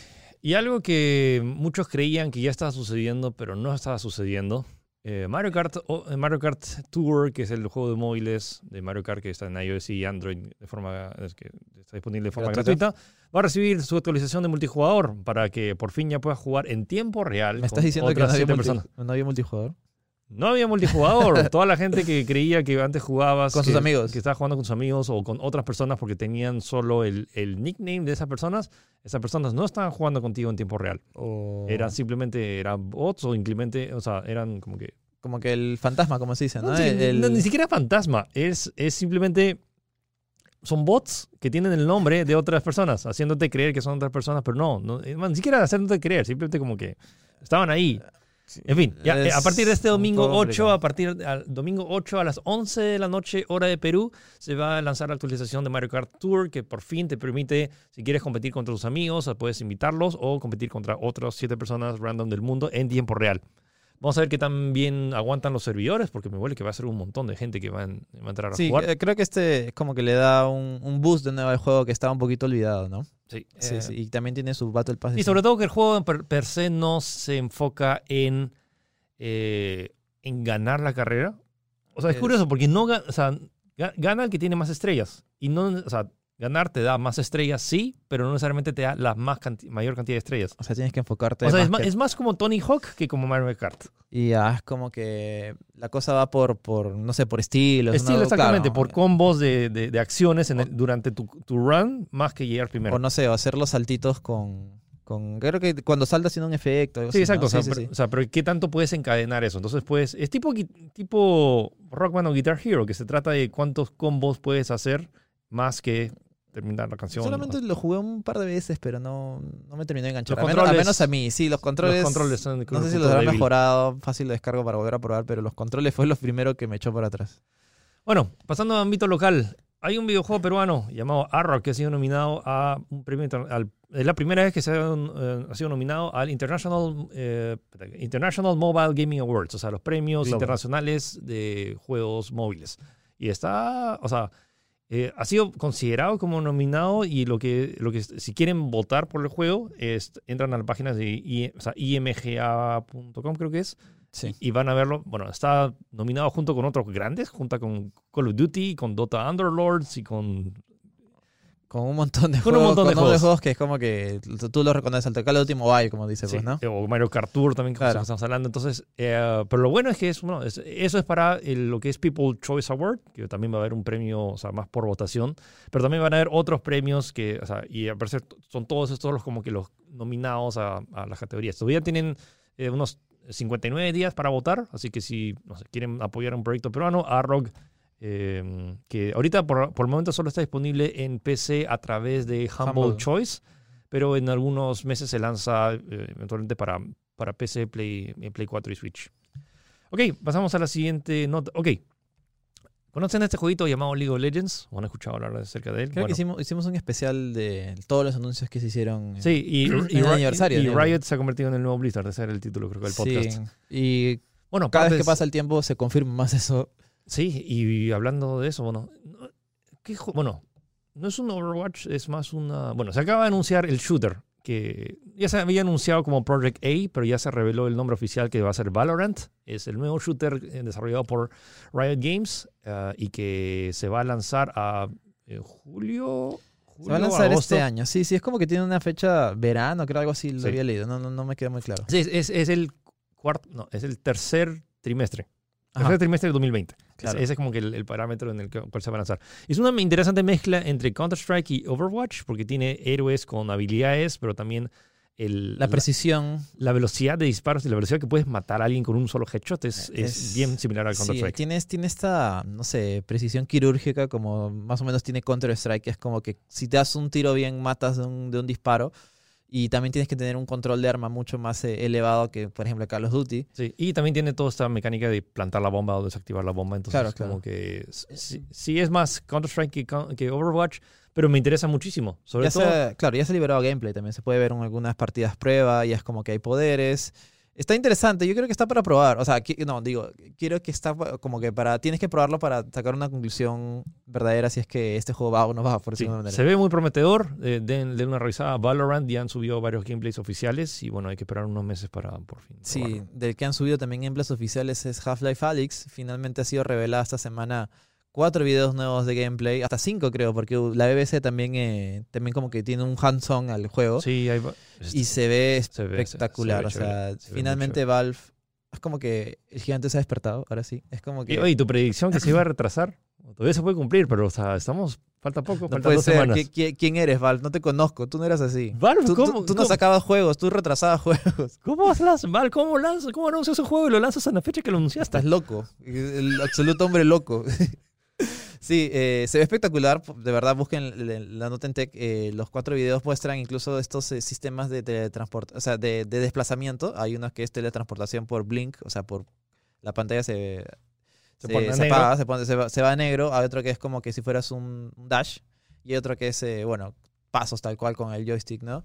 y algo que muchos creían que ya estaba sucediendo, pero no estaba sucediendo. eh, Mario, Kart, eh, Mario Kart Tour, que es el juego de móviles de Mario Kart que está en iOS y Android de forma que está disponible de forma Gratuita. va a recibir su actualización de multijugador para que por fin ya puedas jugar en tiempo real ¿Me con estás diciendo que no otras había, siete multi- personas. no había multijugador? No había multijugador. Toda la gente que creía que antes jugabas. Con sus que- amigos. Que estaba jugando con sus amigos o con otras personas porque tenían solo el, el nickname de esas personas. Esas personas no estaban jugando contigo en tiempo real. O Eran simplemente eran bots o simplemente. O sea, eran como que. como que el fantasma, como se dice, ¿no? No, El- no, ni siquiera fantasma. Es, es simplemente. Son bots que tienen el nombre de otras personas, haciéndote creer que son otras personas, pero no, no ni siquiera haciéndote creer, simplemente como que estaban ahí. En fin, ya, eh, a partir de este domingo poco 8, complicado. a partir al domingo 8 a las 11 de la noche, hora de Perú, se va a lanzar la actualización de Mario Kart Tour, que por fin te permite, si quieres competir contra tus amigos, puedes invitarlos o competir contra otras 7 personas random del mundo en tiempo real. Vamos a ver qué tan bien aguantan los servidores, porque me huele que va a ser un montón de gente que va, en- va a entrar a Sí, jugar. eh, creo que este como que le da un, un boost de nuevo al juego que estaba un poquito olvidado, ¿no? Sí, Sí, eh, sí, Y también tiene su Battle Pass. Y sobre todo que el juego per, per se no se enfoca en, eh, en ganar la carrera. O sea, es Es- curioso porque no o sea, gana el que tiene más estrellas. Y no, o sea, ganar te da más estrellas, sí, pero no necesariamente te da la más canti- mayor cantidad de estrellas. O sea, tienes que enfocarte O sea, es más que- es más como Tony Hawk que como Mario Kart. Y ya es como que la cosa va por, por no sé, por. Estilo ¿no? exactamente, Claro. por combos de, de- de acciones en el- durante tu, tu run, más que llegar primero. O no sé, o hacer los saltitos con... con creo que cuando saltas tiene un efecto. Sí, así, ¿no? exacto. o, sea, Sí, sí, pero, sí. o sea, pero ¿qué tanto puedes encadenar eso? Entonces, pues, es tipo, tipo Rockman o Guitar Hero, que se trata de cuántos combos puedes hacer más que terminar la canción. Solamente lo jugué un par de veces, pero no, no me terminó de enganchar. Los A menos, a menos a mí, sí, los controles. Los controles son No sé si los habrán mejorado, fácil de descargo para volver a probar, pero los controles fue lo primero que me echó para atrás. Bueno, pasando a ámbito local, hay un videojuego peruano llamado Arrow que ha sido nominado a un premio. al- es la primera vez que se ha, eh, ha sido nominado al International, eh, International Mobile Gaming Awards, o sea, los premios Global. internacionales de juegos móviles. Y está, o sea, eh, ha sido considerado como nominado y lo que, lo que si quieren votar por el juego, es, entran a la página de I- o sea, imga.com creo que es, Sí. y van a verlo. Bueno, está nominado junto con otros grandes, junto con Call of Duty, con Dota Underlords y con... Con un montón de Con un juegos. montón de con nombres juegos. que es como que tú- tú lo reconoces al Call of Duty Mobile, como dice, sí, pues, ¿no? O Mario Kart Tour también, como Claro. estamos hablando. Entonces, eh, pero lo bueno es que es, bueno, es- eso es para el- lo que es People Choice Award, que también va a haber un premio, o sea, más por votación, pero también van a haber otros premios que, o sea, y al parecer son todos estos los como que los nominados a, a las categorías. Todavía tienen eh, unos 59 días para votar, así que si no sé, quieren apoyar un proyecto peruano, ARROG, eh, que ahorita por, por el momento solo está disponible en PC a través de Humble, Humble. Choice, pero en algunos meses se lanza eh, eventualmente para, para PC, Play, eh, Play 4 y Switch. Ok, pasamos a la siguiente nota. Ok. ¿Conocen este jueguito llamado League of Legends? ¿O han escuchado hablar acerca de él? Creo Bueno, que hicimos, hicimos un especial de todos los anuncios que se hicieron. Sí, y, En y el Ri- aniversario, y ¿no? Riot se ha convertido en el nuevo Blizzard. Ese era el título, creo que, del podcast. Sí. Y Bueno, cada vez que pasa el tiempo se confirma más eso. Sí, y hablando de eso, bueno, no- ¿qué bueno, no es un Overwatch, es más una... Bueno, se acaba de anunciar el shooter, que ya se había anunciado como Project A, pero ya se reveló el nombre oficial que va a ser Valorant. Es el nuevo shooter eh, desarrollado por Riot Games ah, y que se va a lanzar a eh, julio... Se va a lanzar agosto. este año. Sí, sí, es como que tiene una fecha verano, creo algo así, lo Sí. había leído. No, no, no me queda muy claro. Sí, es, es- es el cuarto, no, es el tercer trimestre. Ajá. Tercer trimestre del 2020. Claro. Ese, es como que el, el parámetro en el que- cual se va a lanzar. Es una interesante mezcla entre Counter-Strike y Overwatch, porque tiene héroes con habilidades, pero también el, La precisión. la velocidad de disparos y la velocidad que puedes matar a alguien con un solo headshot es, es Es- bien similar al Sí, Counter-Strike. tienes, tiene esta, no sé, precisión quirúrgica como más o menos tiene Counter-Strike, que es como que si te das un tiro bien, matas de un, de un disparo. Y también tienes que tener un control de arma mucho más eh, elevado que, por ejemplo, Call of Duty. Sí, y también tiene toda esta mecánica de plantar la bomba o desactivar la bomba. Entonces, Claro, como claro. que sí, sí es más Counter-Strike que, que Overwatch, pero me interesa muchísimo. Sobre Ya todo, se, claro, ya se ha liberado gameplay también. Se puede ver en algunas partidas prueba, ya es como que hay poderes. Está interesante, yo creo que está para probar. O sea, no, digo, quiero que está como que para. Tienes que probarlo para sacar una conclusión verdadera si es que este juego va o no va, por Sí, de se ve muy prometedor. Eh, den, den una revisada a Valorant. Ya han subido varios gameplays oficiales y bueno, hay que esperar unos meses para por fin. Sí, probarlo. del que han subido también gameplays oficiales es Half-Life Alyx. Finalmente ha sido revelada esta semana cuatro videos nuevos de gameplay, hasta cinco creo, porque la BBC también, eh, también como que tiene un hands-on al juego. Sí, hay Y se ve se ve- se- espectacular. ve o sea, se finalmente Valve Es como que el gigante se ha despertado, ahora sí. Es como Y, que... oye, tu predicción que se iba a retrasar, todavía se puede cumplir, pero o sea, estamos, falta poco, no faltan puede dos ser. semanas. ¿Qui- qui- ¿Quién eres, Val? No te conozco. Tú no eras así. Valve, Tú, tú- ¿cómo, tú no cómo- sacabas juegos, tú retrasabas juegos. ¿Cómo lanzas, Val? ¿Cómo lanzas? ¿Cómo anuncias un juego y lo lanzas en la fecha que lo anunciaste? Estás loco. El absoluto hombre loco. Sí, eh, se ve espectacular. De verdad, busquen la nota en tech. eh, los cuatro videos muestran incluso estos eh, sistemas de teletransporte, o sea, de, de desplazamiento. Hay uno que es teletransportación por blink, o sea, por la pantalla se, Se se, pone se apaga, se, pone- se va, se va a negro. Hay otro que es como que si fueras un un dash. Y otro que es, eh, bueno, pasos tal cual con el joystick, ¿no?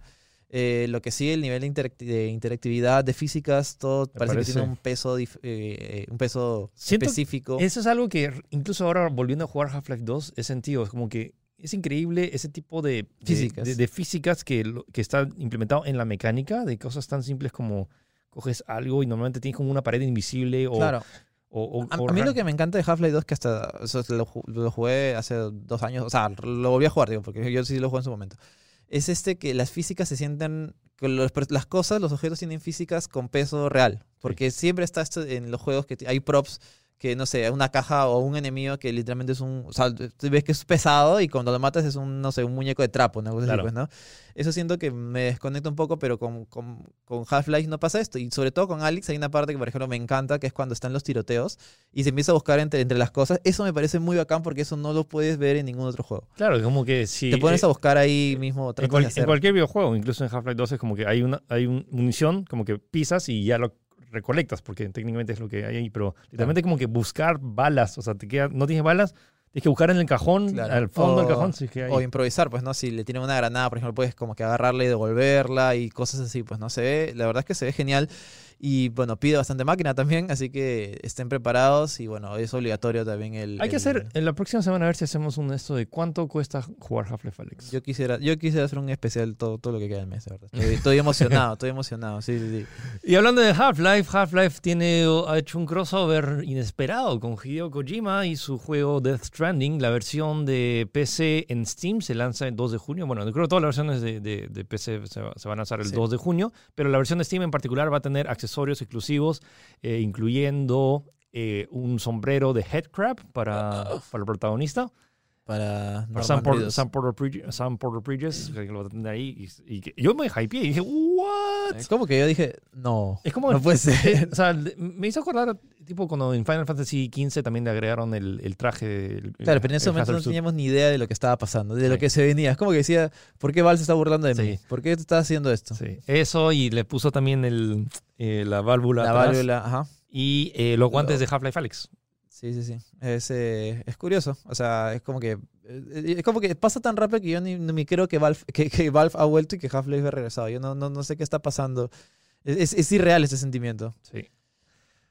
Eh, lo que sí, el nivel de, interacti- de interactividad, de físicas, todo parece, parece. que tiene un peso, eh, un peso Siento específico. Eso es algo que incluso ahora volviendo a jugar Half-Life 2 he sentido. Es como que es increíble ese tipo de Físicas. de, de físicas que, que está implementado en la mecánica, de cosas tan simples como coges algo y normalmente tienes como una pared invisible o... Claro. o- o- A, o a mí lo que me encanta de Half-Life 2 es que hasta o sea, lo, lo jugué hace dos años, o sea, lo volví a jugar, digo, porque yo sí lo jugué en su momento. Es este que las físicas se sienten, que los las cosas, los objetos tienen físicas con peso real. Porque siempre está esto en los juegos que hay props que, no sé, una caja o un enemigo que literalmente es un, o sea, tú ves que es pesado y cuando lo matas es un, no sé, un muñeco de trapo, una cosa así, Claro. pues, ¿no? Eso siento que me desconecta un poco, pero con, con, con Half-Life no pasa esto. Y sobre todo con Alex hay una parte que, por ejemplo, me encanta, que es cuando están los tiroteos y se empieza a buscar entre, entre las cosas. Eso me parece muy bacán porque eso no lo puedes ver en ningún otro juego. Claro, como que si... Te pones eh, a buscar ahí mismo, en, cual- en cualquier videojuego, incluso en Half-Life 2 es como que hay una hay un munición, como que pisas y ya lo recolectas, porque técnicamente es lo que hay ahí, pero literalmente como que buscar balas, o sea, te queda, no tienes balas, tienes que buscar en el cajón, Claro. al fondo del cajón, si es que hay. O improvisar, pues, ¿no? Si le tienen una granada, por ejemplo, puedes como que agarrarla y devolverla y cosas así, pues, ¿no? Se ve, la verdad es que se ve genial. Y bueno, pide bastante máquina también, así que estén preparados y bueno, es obligatorio también el... Hay que el- hacer, en la próxima semana a ver si hacemos un esto de cuánto cuesta jugar Half-Life Alex. Yo quisiera, yo quisiera hacer un especial todo, todo lo que queda del mes, de verdad. Estoy, estoy emocionado, estoy emocionado, sí, sí, sí. Y hablando de Half-Life, Half-Life tiene, ha hecho un crossover inesperado con Hideo Kojima y su juego Death Stranding. La versión de PC en Steam se lanza el 2 de junio. Bueno, creo que todas las versiones de, de- de PC se, se van a lanzar el Sí. 2 de junio, pero la versión de Steam en particular va a tener accesorios exclusivos, eh, incluyendo eh, un sombrero de headcrab para, para el protagonista. Para Para Sam, Por-. Sam Porter Bridges, Sam Porter Bridges, que lo va a tener ahí. Y, yo me hypeé y dije, ¿what? Es como que yo dije, no, Es como no puede ser. o sea, me hizo acordar, tipo, cuando en Final Fantasy XV también le agregaron el, el traje. el- Claro, pero en ese momento no teníamos ni idea de lo que estaba pasando, de lo que se venía. Es como que decía, ¿por qué Val se está burlando de mí? Sí. ¿Por qué te estás haciendo esto? Sí, eso, y le puso también el, eh, la válvula. La atrás, válvula, ajá. Y eh, los guantes de Half-Life Alyx. Sí, sí, sí. Es, eh, es curioso. O sea, es como que. eh, Es como que pasa tan rápido que yo ni, ni creo que Valve, que, que Valve ha vuelto y que Half-Life ha regresado. Yo no, no, no sé qué está pasando. Es, es- irreal ese sentimiento. Sí.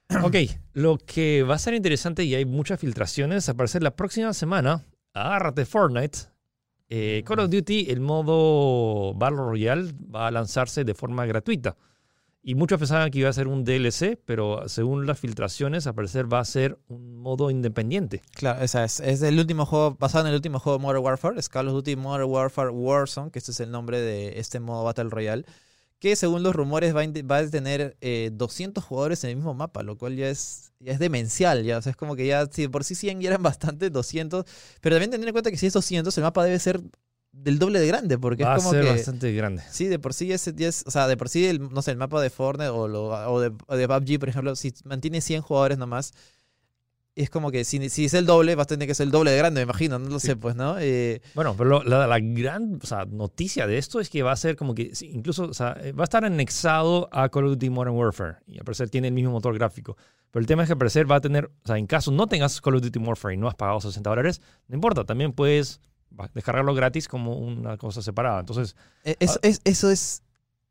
Ok, lo que va a ser interesante y hay muchas filtraciones, al parecer la próxima semana, agárrate Fortnite, eh, Call of Duty, el modo Battle Royale va a lanzarse de forma gratuita. Y muchos pensaban que iba a ser un DLC, pero según las filtraciones, al parecer va a ser un modo independiente. Claro, es, es el último juego, basado en el último juego de Modern Warfare, es Call of Duty Modern Warfare Warzone, que este es el nombre de este modo Battle Royale, que según los rumores va a, va a tener eh, 200 jugadores en el mismo mapa, lo cual ya es, ya es demencial, ya, o sea, es como que ya, por sí 100 ya eran bastante, 200, pero también tener en cuenta que si es 200, el mapa debe ser del doble de grande, porque va es a como ser que... bastante grande. Sí, de por sí es, es- o sea, de por sí, el, no sé, el mapa de Fortnite o, lo- o de, o de PUBG, por ejemplo, si mantiene 100 jugadores nomás, es como que si, si es el doble, va a tener que ser el doble de grande, me imagino, no lo Sí. sé, pues, ¿no? Eh, Bueno, pero lo- la, la gran o sea, noticia de esto es que va a ser como que, sí, incluso, o sea, eh, va a estar anexado a Call of Duty Modern Warfare y al parecer tiene el mismo motor gráfico. Pero el tema es que al parecer va a tener, o sea, en caso no tengas Call of Duty Warfare y no has pagado 60 dólares, no importa, también puedes descargarlo gratis como una cosa separada. Entonces, eh, eso, es, eso es,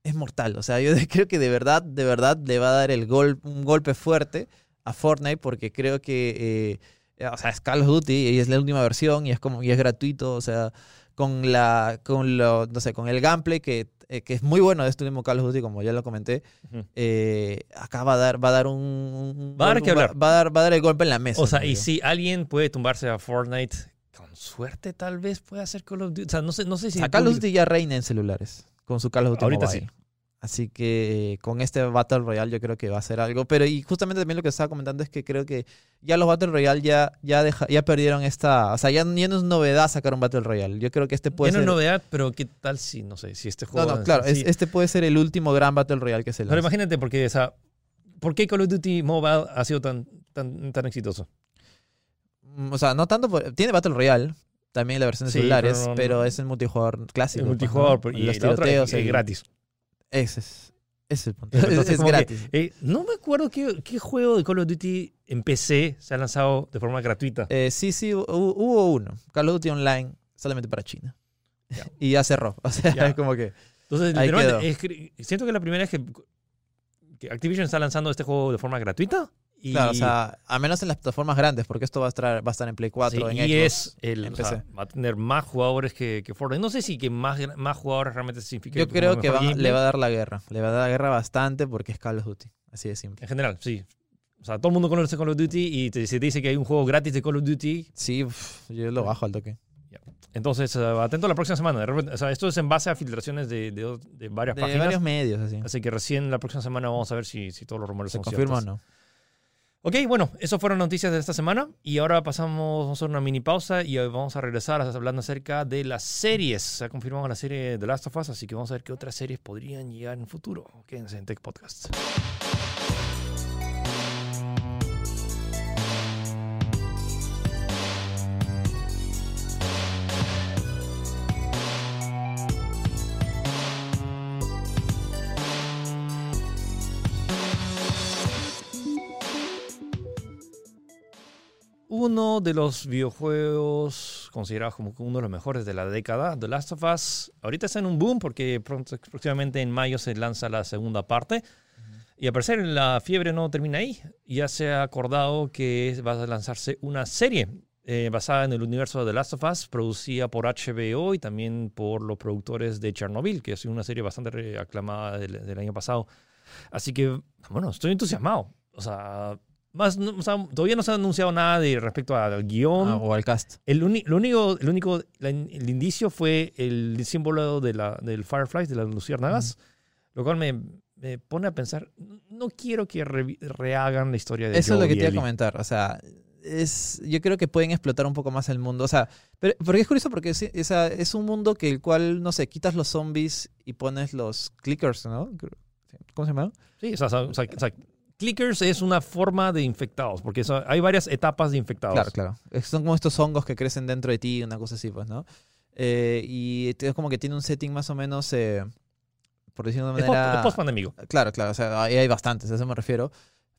es mortal, o sea, yo creo que de verdad, de verdad le va a dar el gol, un golpe fuerte a Fortnite porque creo que, eh, o sea, es Call of Duty y es la última versión y es como y es gratuito, o sea, con la con lo, no sé, con el gameplay que, eh, que es muy bueno de este último Call of Duty, como ya lo comenté, eh, acá va a dar va a dar un, un- Va a dar un- que hablar. va, a dar va a dar el golpe en la mesa. o sea, y si alguien puede tumbarse a Fortnite, con suerte tal vez pueda hacer Call of Duty. O sea, no sé, no sé si... El Call of Duty ya reina en celulares con su Call of Duty Ahorita Mobile. sí. Así que con este Battle Royale yo creo que va a ser algo. Pero y justamente también lo que estaba comentando es que creo que ya los Battle Royale ya, ya, deja- ya perdieron esta... O sea, ya, ya no es novedad sacar un Battle Royale. Yo creo que este puede Tiene ser... novedad, pero ¿qué tal si, no sé, si este No, juego... no, claro. es- sí. este puede ser el último gran Battle Royale que se Pero lanza. imagínate, porque, o sea, ¿por qué Call of Duty Mobile ha sido tan, tan, tan exitoso? Mm, O sea, no tanto... por- tiene Battle Royale. También la versión de Sí, celulares. pero Pero, no- es el multijugador clásico. El pues, multijugador, ¿no? y Los es, tiroteos. es el- gratis. Ese es, ese es el punto. Entonces, es que, gratis. eh, no me acuerdo qué, qué juego de Call of Duty en PC se ha lanzado de forma gratuita. Eh, sí, sí, hu- hubo uno. Call of Duty Online solamente para China. Y ya cerró. O sea, Ya. es como que... Entonces, es siento que la primera vez que, que Activision está lanzando este juego de forma gratuita. Y, Claro, o sea, a menos en las plataformas grandes, porque esto va a estar, va a estar en Play 4, sí, en y Xbox. es el, en o sea, PC. va a tener más jugadores que, que Fortnite. No sé si que más, más jugadores realmente significa Yo creo que va- le va a dar la guerra. Le va a dar la guerra bastante porque es Call of Duty. Así de simple. En general, sí. O sea, todo el mundo conoce Call of Duty y te, se te dice que hay un juego gratis de Call of Duty. Sí, uf, yo lo bajo al toque. Entonces, eh, atento a la próxima semana. De repente- o sea, esto es en base a filtraciones de, de- de varias De páginas. varios medios, así. Así que recién la próxima semana vamos a ver si, si todos los rumores ¿Se son confirma o no? Ok, bueno, eso fueron noticias de esta semana. Y ahora pasamos, a hacer una mini pausa y vamos a regresar hablando acerca de las series. Se ha confirmado la serie The Last of Us, así que vamos a ver qué otras series podrían llegar en el futuro. Quédense en Tech Podcast. Uno de los videojuegos considerados como uno de los mejores de la década, The Last of Us, ahorita está en un boom porque pronto, próximamente en mayo se lanza la segunda parte. Y al parecer la fiebre no termina ahí. Ya se ha acordado que va a lanzarse una serie eh, basada en el universo de The Last of Us, producida por HBO y también por los productores de Chernobyl, que es una serie bastante aclamada del, del año pasado. Así que, bueno, estoy entusiasmado. O sea, más, no- o sea, todavía no se ha anunciado nada de respecto al guion. Ah, o al cast. El, uni- lo único, el único la- el indicio fue el símbolo de la, del Firefly, de las luciérnagas, lo cual me, me pone a pensar, no quiero que re- rehagan la historia de Eso es lo que te iba a comentar. O sea, es, yo creo que pueden explotar un poco más el mundo. O sea, pero, porque es curioso porque es, sea, es un mundo que el cual, no sé, quitas los zombies y pones los clickers, ¿no? ¿Cómo se llama? Sí, o sea, o sea, o sea, clickers es una forma de infectados, porque eso- hay varias etapas de infectados. Claro, claro. Es- Son como estos hongos que crecen dentro de ti, una cosa así, pues, ¿no? Eh, y es como que tiene un setting más o menos, eh, por decirlo de una manera... es post-pandémico. Claro, claro, o sea, ahí hay bastantes, a eso me refiero.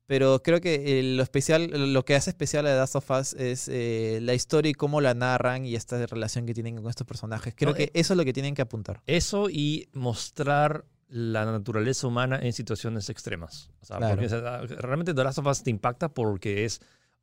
Pero creo que eh, lo especial, lo que hace especial a The Last of Us es eh, la historia y cómo la narran y esta relación que tienen con estos personajes. Creo No, que eh, eso es lo que tienen que apuntar. Eso y mostrar la naturaleza humana en situaciones extremas. O sea, Claro. porque, o sea, realmente The Last of Us te impacta porque es,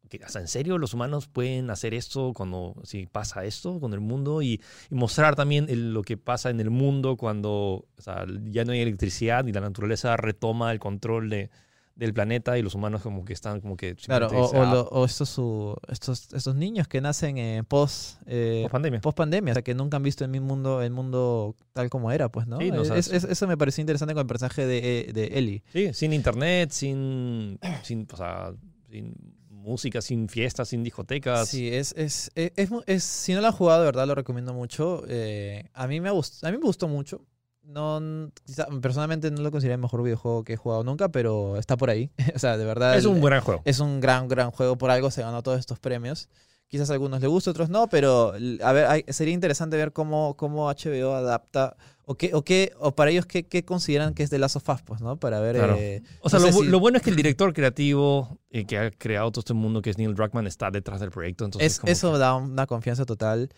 que, o sea, ¿en serio los humanos pueden hacer esto cuando si pasa esto con el mundo? Y, y mostrar también el- lo que pasa en el mundo cuando o sea, ya no hay electricidad y la naturaleza retoma el control de, del planeta y los humanos como que están como que... Claro, simplemente o, se o ap- lo- o estos, su- estos, estos niños que nacen eh, post, eh, post pandemia. post pandemia, o sea, que nunca han visto el mismo mundo, el mundo tal como era, pues, ¿no? Sí, no, Es- es- eso me pareció interesante con el personaje de, de Ellie. Sí, sin internet, sin, sin, o sea, sin música, sin fiestas, sin discotecas. Sí, es, es, es, es es- si no lo han jugado, de verdad lo recomiendo mucho. Eh, a, mí me gust- a mí me gustó mucho. No, quizá- personalmente no lo consideré el mejor videojuego que he jugado nunca, pero está por ahí. o sea, de verdad. es el- un gran juego. es un gran, gran juego. Por algo se ganó todos estos premios. Quizás a algunos les guste, otros no, pero a ver, hay- sería interesante ver cómo, cómo HBO adapta o qué, o qué, o para ellos qué, qué consideran que es de Last of Us, pues, ¿no? Para ver. Claro. eh, O sea, no lo, bu- si- lo bueno es que el director creativo eh, que ha creado todo este mundo, que es Neil Druckmann, está detrás del proyecto. Entonces, Es- eso que- da una confianza total.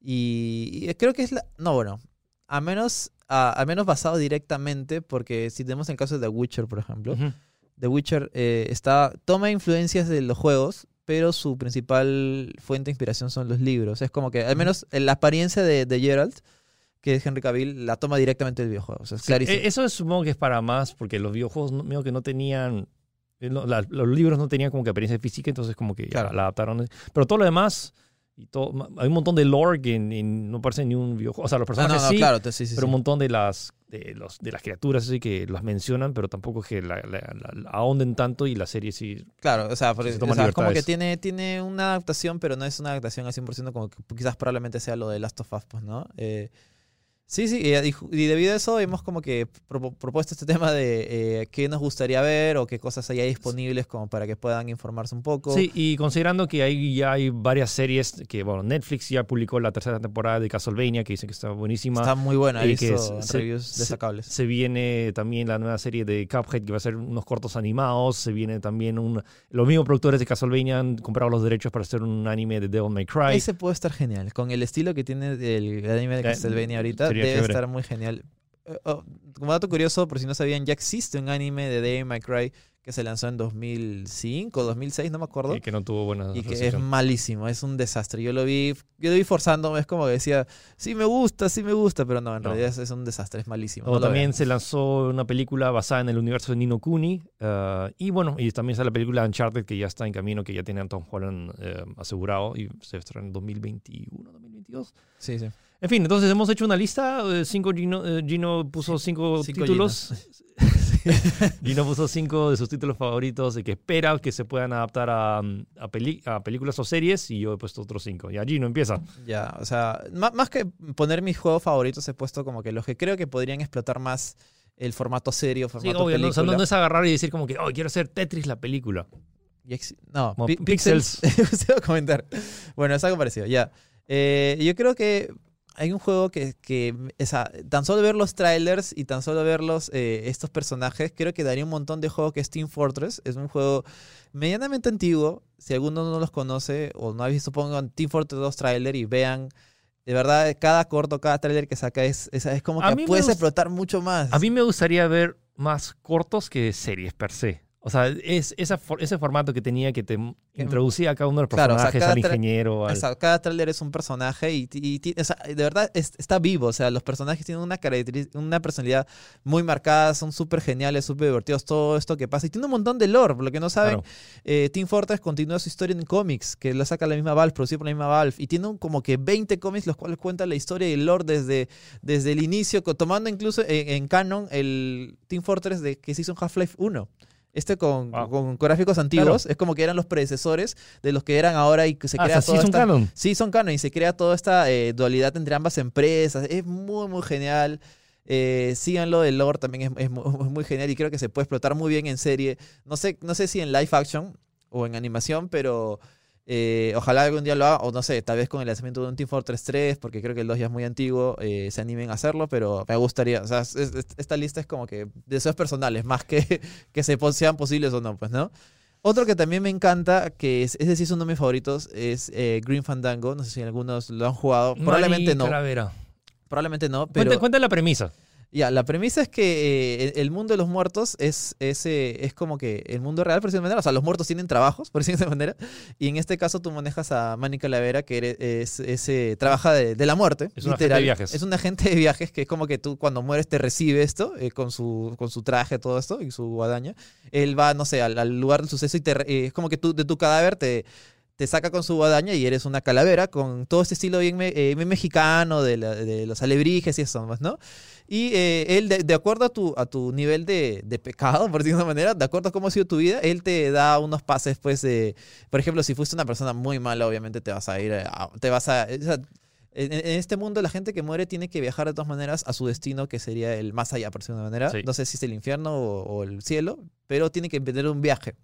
Y, y creo que es la. No, bueno. A menos, a, al menos basado directamente, porque si tenemos el caso de The Witcher, por ejemplo. The Witcher eh, está, toma influencias de los juegos, pero su principal fuente de inspiración son los libros. Es como que, al menos en la apariencia de, de Geralt, que es Henry Cavill, la toma directamente del videojuego. O sea, es Sí, clarísimo. eh, eso es- supongo que es para más, porque los videojuegos no- medio que no tenían. eh, no, la- los libros no tenían como que apariencia física, entonces como que ya Claro. la adaptaron. Pero todo lo demás y todo. Hay un montón de lore que ni- no parece ni un videojuego. O sea, los No, personajes no, no, sí, claro, sí, sí, pero un montón de las, de, los, de las criaturas así que las mencionan, pero tampoco es que la, la- la- ahonden tanto y la serie sí. Claro, o sea, por- se o toman sea, como que tiene, tiene una adaptación, pero no es una adaptación al 100% como que quizás probablemente sea lo de Last of Us, pues, ¿no? Eh, sí, sí, y, y debido a eso hemos como que propuesto este tema de eh, qué nos gustaría ver o qué cosas hay disponibles como para que puedan informarse un poco. Sí, y considerando que ahí ya hay varias series que, bueno, Netflix ya publicó la tercera temporada de Castlevania, que dicen que está buenísima. Está muy buena, y que se- reviews se- destacables. Se viene también la nueva serie de Cuphead, que va a ser unos cortos animados. Se viene también un... Los mismos productores de Castlevania han comprado los derechos para hacer un anime de Devil May Cry. Ese puede estar genial. Con el estilo que tiene el anime de Eh, Castlevania ahorita, sería debe chévere. estar muy genial. Eh, oh, como dato curioso, por si no sabían, ya existe un anime de Devil May Cry que se lanzó en 2005 o 2006, no me acuerdo. que, que no tuvo buena Y que es malísimo, es un desastre. Yo lo vi, yo lo vi forzándome, es como que decía, sí me gusta, sí me gusta, pero no, en No. realidad es, es un desastre, es malísimo. No también se lanzó una película basada en el universo de Nino Kuni. eh, y bueno, y también está la película Uncharted que ya está en camino, que ya tiene a Tom Holland eh, asegurado y se estrena en 2021, 2022. Sí, sí. En fin, entonces hemos hecho una lista. eh, cinco Gino, eh, Gino puso cinco, Cinco títulos. Gino puso cinco de sus títulos favoritos de que espera que se puedan adaptar a, mm, a, peli- a películas o series. Y yo he puesto otros cinco. Ya, Gino, empieza. Ya, o sea, má- más, que poner mis juegos favoritos, he puesto como que los que creo que podrían explotar más el formato serio, Sí, formato obvio, no, o sea, no- película. no es agarrar y decir como que, oh, quiero hacer Tetris la película. Y No, Pixels. Pixels. Se iba a comentar. Bueno, es algo parecido, ya. Eh, yo creo que hay un juego que, que o sea, tan solo ver los trailers y tan solo ver los, eh, estos personajes, creo que daría un montón de juego que es Team Fortress. Es un juego medianamente antiguo. Si alguno no los conoce o no ha visto, pongan Team Fortress 2 trailer y vean. De verdad, cada corto, cada trailer que saca es, es, es como que puedes explotar mucho más. A mí me gustaría ver más cortos que series per se. O sea, es esa for- ese formato que tenía que te introducía a cada uno de los Claro, o sea, personajes, al ingeniero, al- O sea, cada tráiler es un personaje y, y ti- o sea, de verdad es- está vivo. O sea, los personajes tienen una, una personalidad muy marcada, son súper geniales, súper divertidos, todo esto que pasa. Y tiene un montón de lore, por lo que no saben. Claro. eh, Team Fortress continúa su historia en cómics, que la saca la misma Valve, producido por la misma Valve. Y tiene un- como que 20 cómics los cuales cuentan la historia y el lore desde, desde el inicio, tomando incluso en, en canon el Team Fortress de, que se hizo en Half-Life 1. Este con, Wow. con gráficos antiguos, es como que eran los predecesores de los que eran ahora y que se Ah, crea o sea, sí toda es un esta- canon. Sí, son canon y se crea toda esta eh, dualidad entre ambas empresas. Es muy, muy genial. Eh, síganlo, el lore también es, es muy genial y creo que se puede explotar muy bien en serie. No sé, no sé si en live action o en animación, pero eh, ojalá algún día lo haga, o no sé, tal vez con el lanzamiento de un Team Fortress 3, porque creo que el 2 ya es muy antiguo, eh, se animen a hacerlo, pero me gustaría, o sea, es- es- esta lista es como que deseos personales, más que que se, sean posibles o no, pues, ¿no? Otro que también me encanta, que es, ese sí es uno de mis favoritos, es eh, Green Fandango. No sé si algunos lo han jugado. Probablemente Mari no. Calavera. Probablemente no. Pero Cuenta, cuenta la premisa. Ya, la premisa es que eh, el- el mundo de los muertos es, es, eh, es como que el mundo real, por decirlo de manera. O sea, los muertos tienen trabajos, por decirlo de manera. Y en este caso tú manejas a Manny Calavera, que eres- es, es, eh, trabaja de, de la muerte. Es un agente de viajes. Es un agente de viajes que es como que tú cuando mueres te recibe esto, eh, con, su, con su traje, todo esto, y su guadaña. Él va, no sé, al, al lugar del suceso y te, eh, es como que tú de tu cadáver te te saca con su guadaña y eres una calavera con todo este estilo bien, me- eh, mexicano de, la- de los alebrijes y eso, más, ¿no? Y eh, él, de, de acuerdo a tu, a tu nivel de, de pecado, por decirlo de una manera, de acuerdo a cómo ha sido tu vida, él te da unos pases, pues, de, por ejemplo, si fuiste una persona muy mala, obviamente te vas a ir, a- te vas a... o sea, en, en este mundo la gente que muere tiene que viajar de todas maneras a su destino, que sería el más allá, por decirlo de una manera. Sí. No sé si es el infierno o, o el cielo, pero tiene que emprender un viaje.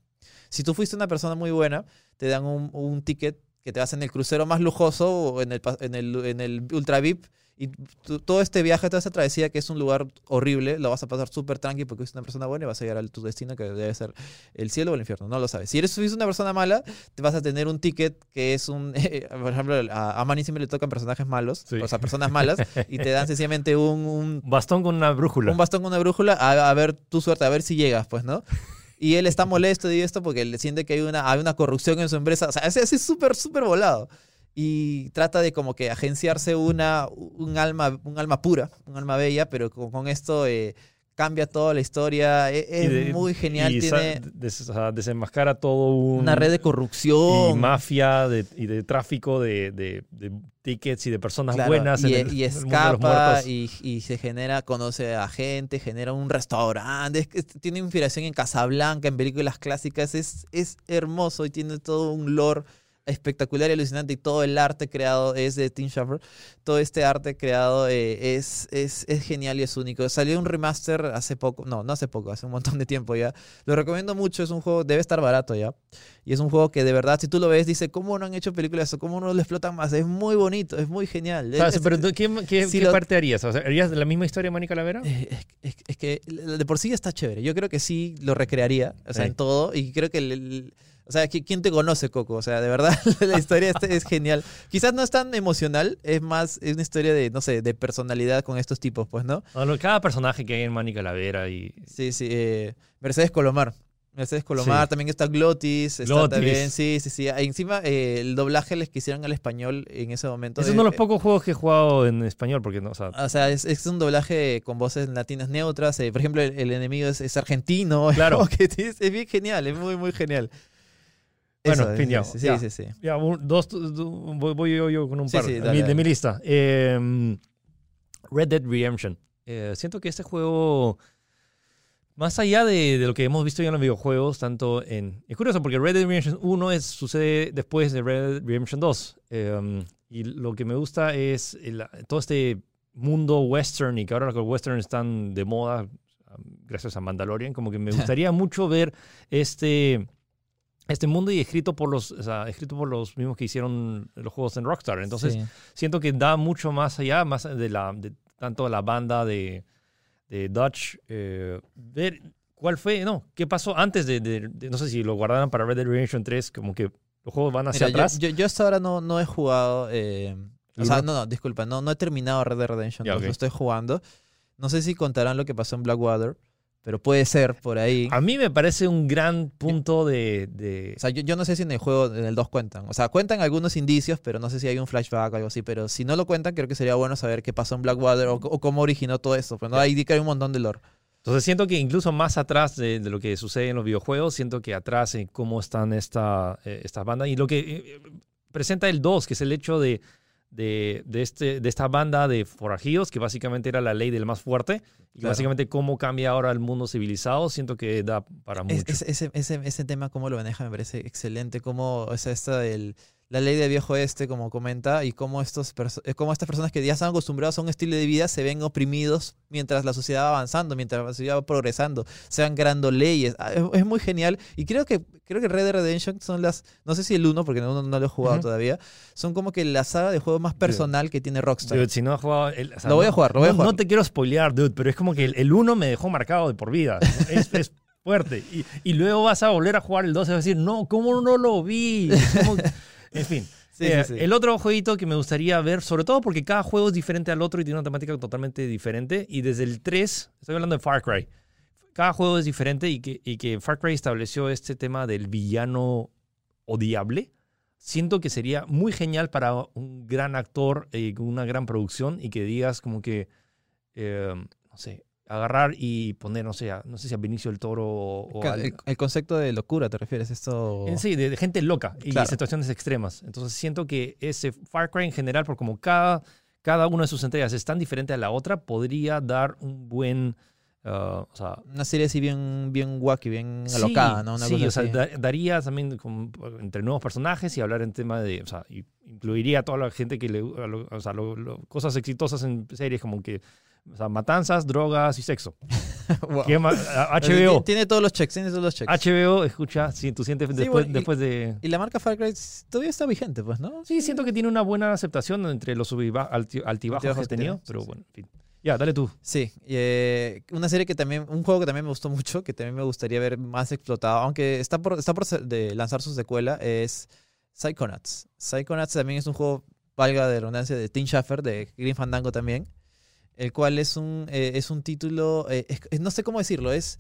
Si tú fuiste una persona muy buena, te dan un, un ticket que te vas en el crucero más lujoso o en el, en el, en el Ultra VIP. Y todo este viaje, toda esta travesía, que es un lugar horrible, lo vas a pasar súper tranqui porque fuiste una persona buena y vas a llegar a tu destino, que debe ser el cielo o el infierno. No lo sabes. Si eres una persona mala, te vas a tener un ticket que es un. por ejemplo, a, a Manny siempre le tocan personajes malos, Sí. o sea, personas malas, y te dan sencillamente un, un, Bastón con una brújula. un bastón con una brújula a, a ver tu suerte, a ver si llegas, pues, ¿no? Y él está molesto y esto porque él siente que hay una, hay una corrupción en su empresa. O sea, es así súper, súper volado. Y trata de como que agenciarse una, un, alma, un alma pura, un alma bella, pero con, con esto eh, cambia toda la historia, e- es, Y muy genial, y sa- tiene des- o sea, desenmascara todo un... una red de y corrupción. mafia de- y de tráfico de, tickets y de personas Claro, buenas y, en el, y en el mundo de los escapa y, y se genera, conoce a gente, genera un restaurante, es tiene inspiración en Casablanca, en películas clásicas, es, es hermoso y tiene todo un lore espectacular y alucinante y todo el arte creado es de Tim Schafer. Todo este arte creado eh, es, es, es genial y es único. Salió un remaster hace poco, no, no hace poco, hace un montón de tiempo ya. Lo recomiendo mucho, es un juego, debe estar barato ya. Y es un juego que de verdad, si tú lo ves, dice, ¿cómo no han hecho películas o cómo no lo explotan más? Es muy bonito, es muy genial. Es- Pero tú, ¿qué, qué- si qué lo- parte harías? O sea, ¿Harías la misma historia de Mónica Calavera? Eh, es que de por sí está chévere. Yo creo que sí lo recrearía, o sea, Sí. en todo. Y creo que, el- el- o sea, ¿qui- ¿quién te conoce, Coco? O sea, de verdad, la historia es genial. Quizás no es tan emocional, es más, es una historia de, no sé, de personalidad con estos tipos, pues, ¿no? Cada personaje que hay en Mónica Calavera y... Sí, sí. eh, Mercedes Colomar. Mercedes Colomar, Sí. también está Glotis, está Glotis. también, sí, sí, sí. Ah, Encima, eh, el doblaje les quisieron al español en ese momento. Es uno de los eh, pocos juegos que he jugado en español, porque no, o sea, O sea, es, es un doblaje con voces latinas neutras. eh, por ejemplo, el, el enemigo es, es argentino. Claro. que es, es bien genial, es muy, muy genial. Bueno, Eso, fin, ya, sí, sí, ya. sí, sí. Ya, un- dos, voy, voy yo, yo con un Sí, par sí, de dale, mi- de dale. mi lista. Eh, Red Dead Redemption. Eh, siento que este juego, más allá de, de lo que hemos visto ya en los videojuegos, tanto en... Es curioso porque Red Dead Redemption 1 es, sucede después de Red Dead Redemption 2. Eh, y lo que me gusta es el- todo este mundo western y que ahora los western están de moda gracias a Mandalorian, como que me gustaría mucho ver este este mundo y escrito por los o sea, escrito por los mismos que hicieron los juegos en Rockstar. Entonces, Sí. siento que da mucho más allá, más de la de tanto la banda de, de Dutch, eh, ver cuál fue, no, qué pasó antes de, de- de- no sé si lo guardaron para Red Dead Redemption 3, como que los juegos van hacia Mira, yo, atrás. yo, yo hasta ahora no, no he jugado. eh, o ¿El sea, no, no, disculpa, no, no he terminado Red Dead Redemption. Ya, no, ok. lo estoy jugando. No sé si contarán lo que pasó en Blackwater, pero puede ser por ahí. A mí me parece un gran punto de, de- O sea, yo, yo no sé si en el juego, en el 2 cuentan. O sea, cuentan algunos indicios, pero no sé si hay un flashback o algo así. Pero si no lo cuentan, creo que sería bueno saber qué pasó en Blackwater o, o cómo originó todo esto. Pues no, ahí hay un montón de lore. Entonces siento que incluso más atrás de, de lo que sucede en los videojuegos, siento que atrás en cómo están esta, eh, estas bandas y lo que eh, presenta el 2, que es el hecho de, de, de este, de esta banda de forajidos, que básicamente era la ley del más fuerte, y Claro. básicamente cómo cambia ahora el mundo civilizado, siento que da para mucho. Es- es- ese, ese, ese tema, cómo lo maneja, me parece excelente. Cómo, o sea, esta del, la ley de viejo este, como comenta, y cómo, estos eh, cómo estas personas que ya están acostumbrados a un estilo de vida se ven oprimidos mientras la sociedad va avanzando, mientras la sociedad va progresando, se van creando leyes. Ah, Es, es muy genial. Y creo que, creo que Red Dead Redemption son las, no sé si el 1, porque no, no lo he jugado Ujú. todavía, son como que la saga de juego más personal que tiene Rockstar. Dude, si no has jugado... el- o sea, Lo voy a jugar, lo voy a no, jugar. no te quiero spoilear, dude, pero es como que el, el 1 me dejó marcado de por vida. Es, es fuerte. Y, y luego vas a volver a jugar el 2 y vas a decir, no, ¿cómo no lo vi? ¿Cómo-?" En fin. Sí, Eh, sí, sí. El otro jueguito que me gustaría ver, sobre todo porque cada juego es diferente al otro y tiene una temática totalmente diferente. Y desde el 3, estoy hablando de Far Cry, cada juego es diferente y que, y que Far Cry estableció este tema del villano odiable. Siento que sería muy genial para un gran actor y con una gran producción y que digas como que, eh, no sé, agarrar y poner, no sé, a- no sé si a Benicio del Toro o, o Claro, al- el, el concepto de locura, ¿te refieres? Esto... en sí, de, de gente loca y Claro. situaciones extremas. Entonces siento que ese Far Cry en general, por como cada, cada una de sus entregas es tan diferente a la otra, podría dar un buen... ah, o sea, Una serie así bien, bien wacky, bien sí, alocada, ¿no? Una sí, cosa o sea, da- daría también como, entre nuevos personajes y hablar en tema de... O sea, incluiría a toda la gente que le... a lo- O sea, lo- lo- cosas exitosas en series como que... O sea, matanzas, drogas y sexo. HBO. Tiene todos los checks, tiene todos los checks. HBO, escucha, si tú sientes Sí, después, bueno, y- después de... Y la marca Far Cry todavía está vigente, pues, ¿no? Sí, siento que tiene una buena aceptación entre los sub y ba- alti- altibajos que Altibajos ha tenido, sí, pero bueno, en fin. Ya, dale tú. Sí. eh, una serie que también, un juego que también me gustó mucho, que también me gustaría ver más explotado, aunque está por, está por de lanzar su secuela, es Psychonauts. Psychonauts también es un juego, valga de redundancia, de Tim Schafer, de Green Fandango también, el cual es un, eh, es un título, eh, es- no sé cómo decirlo, es,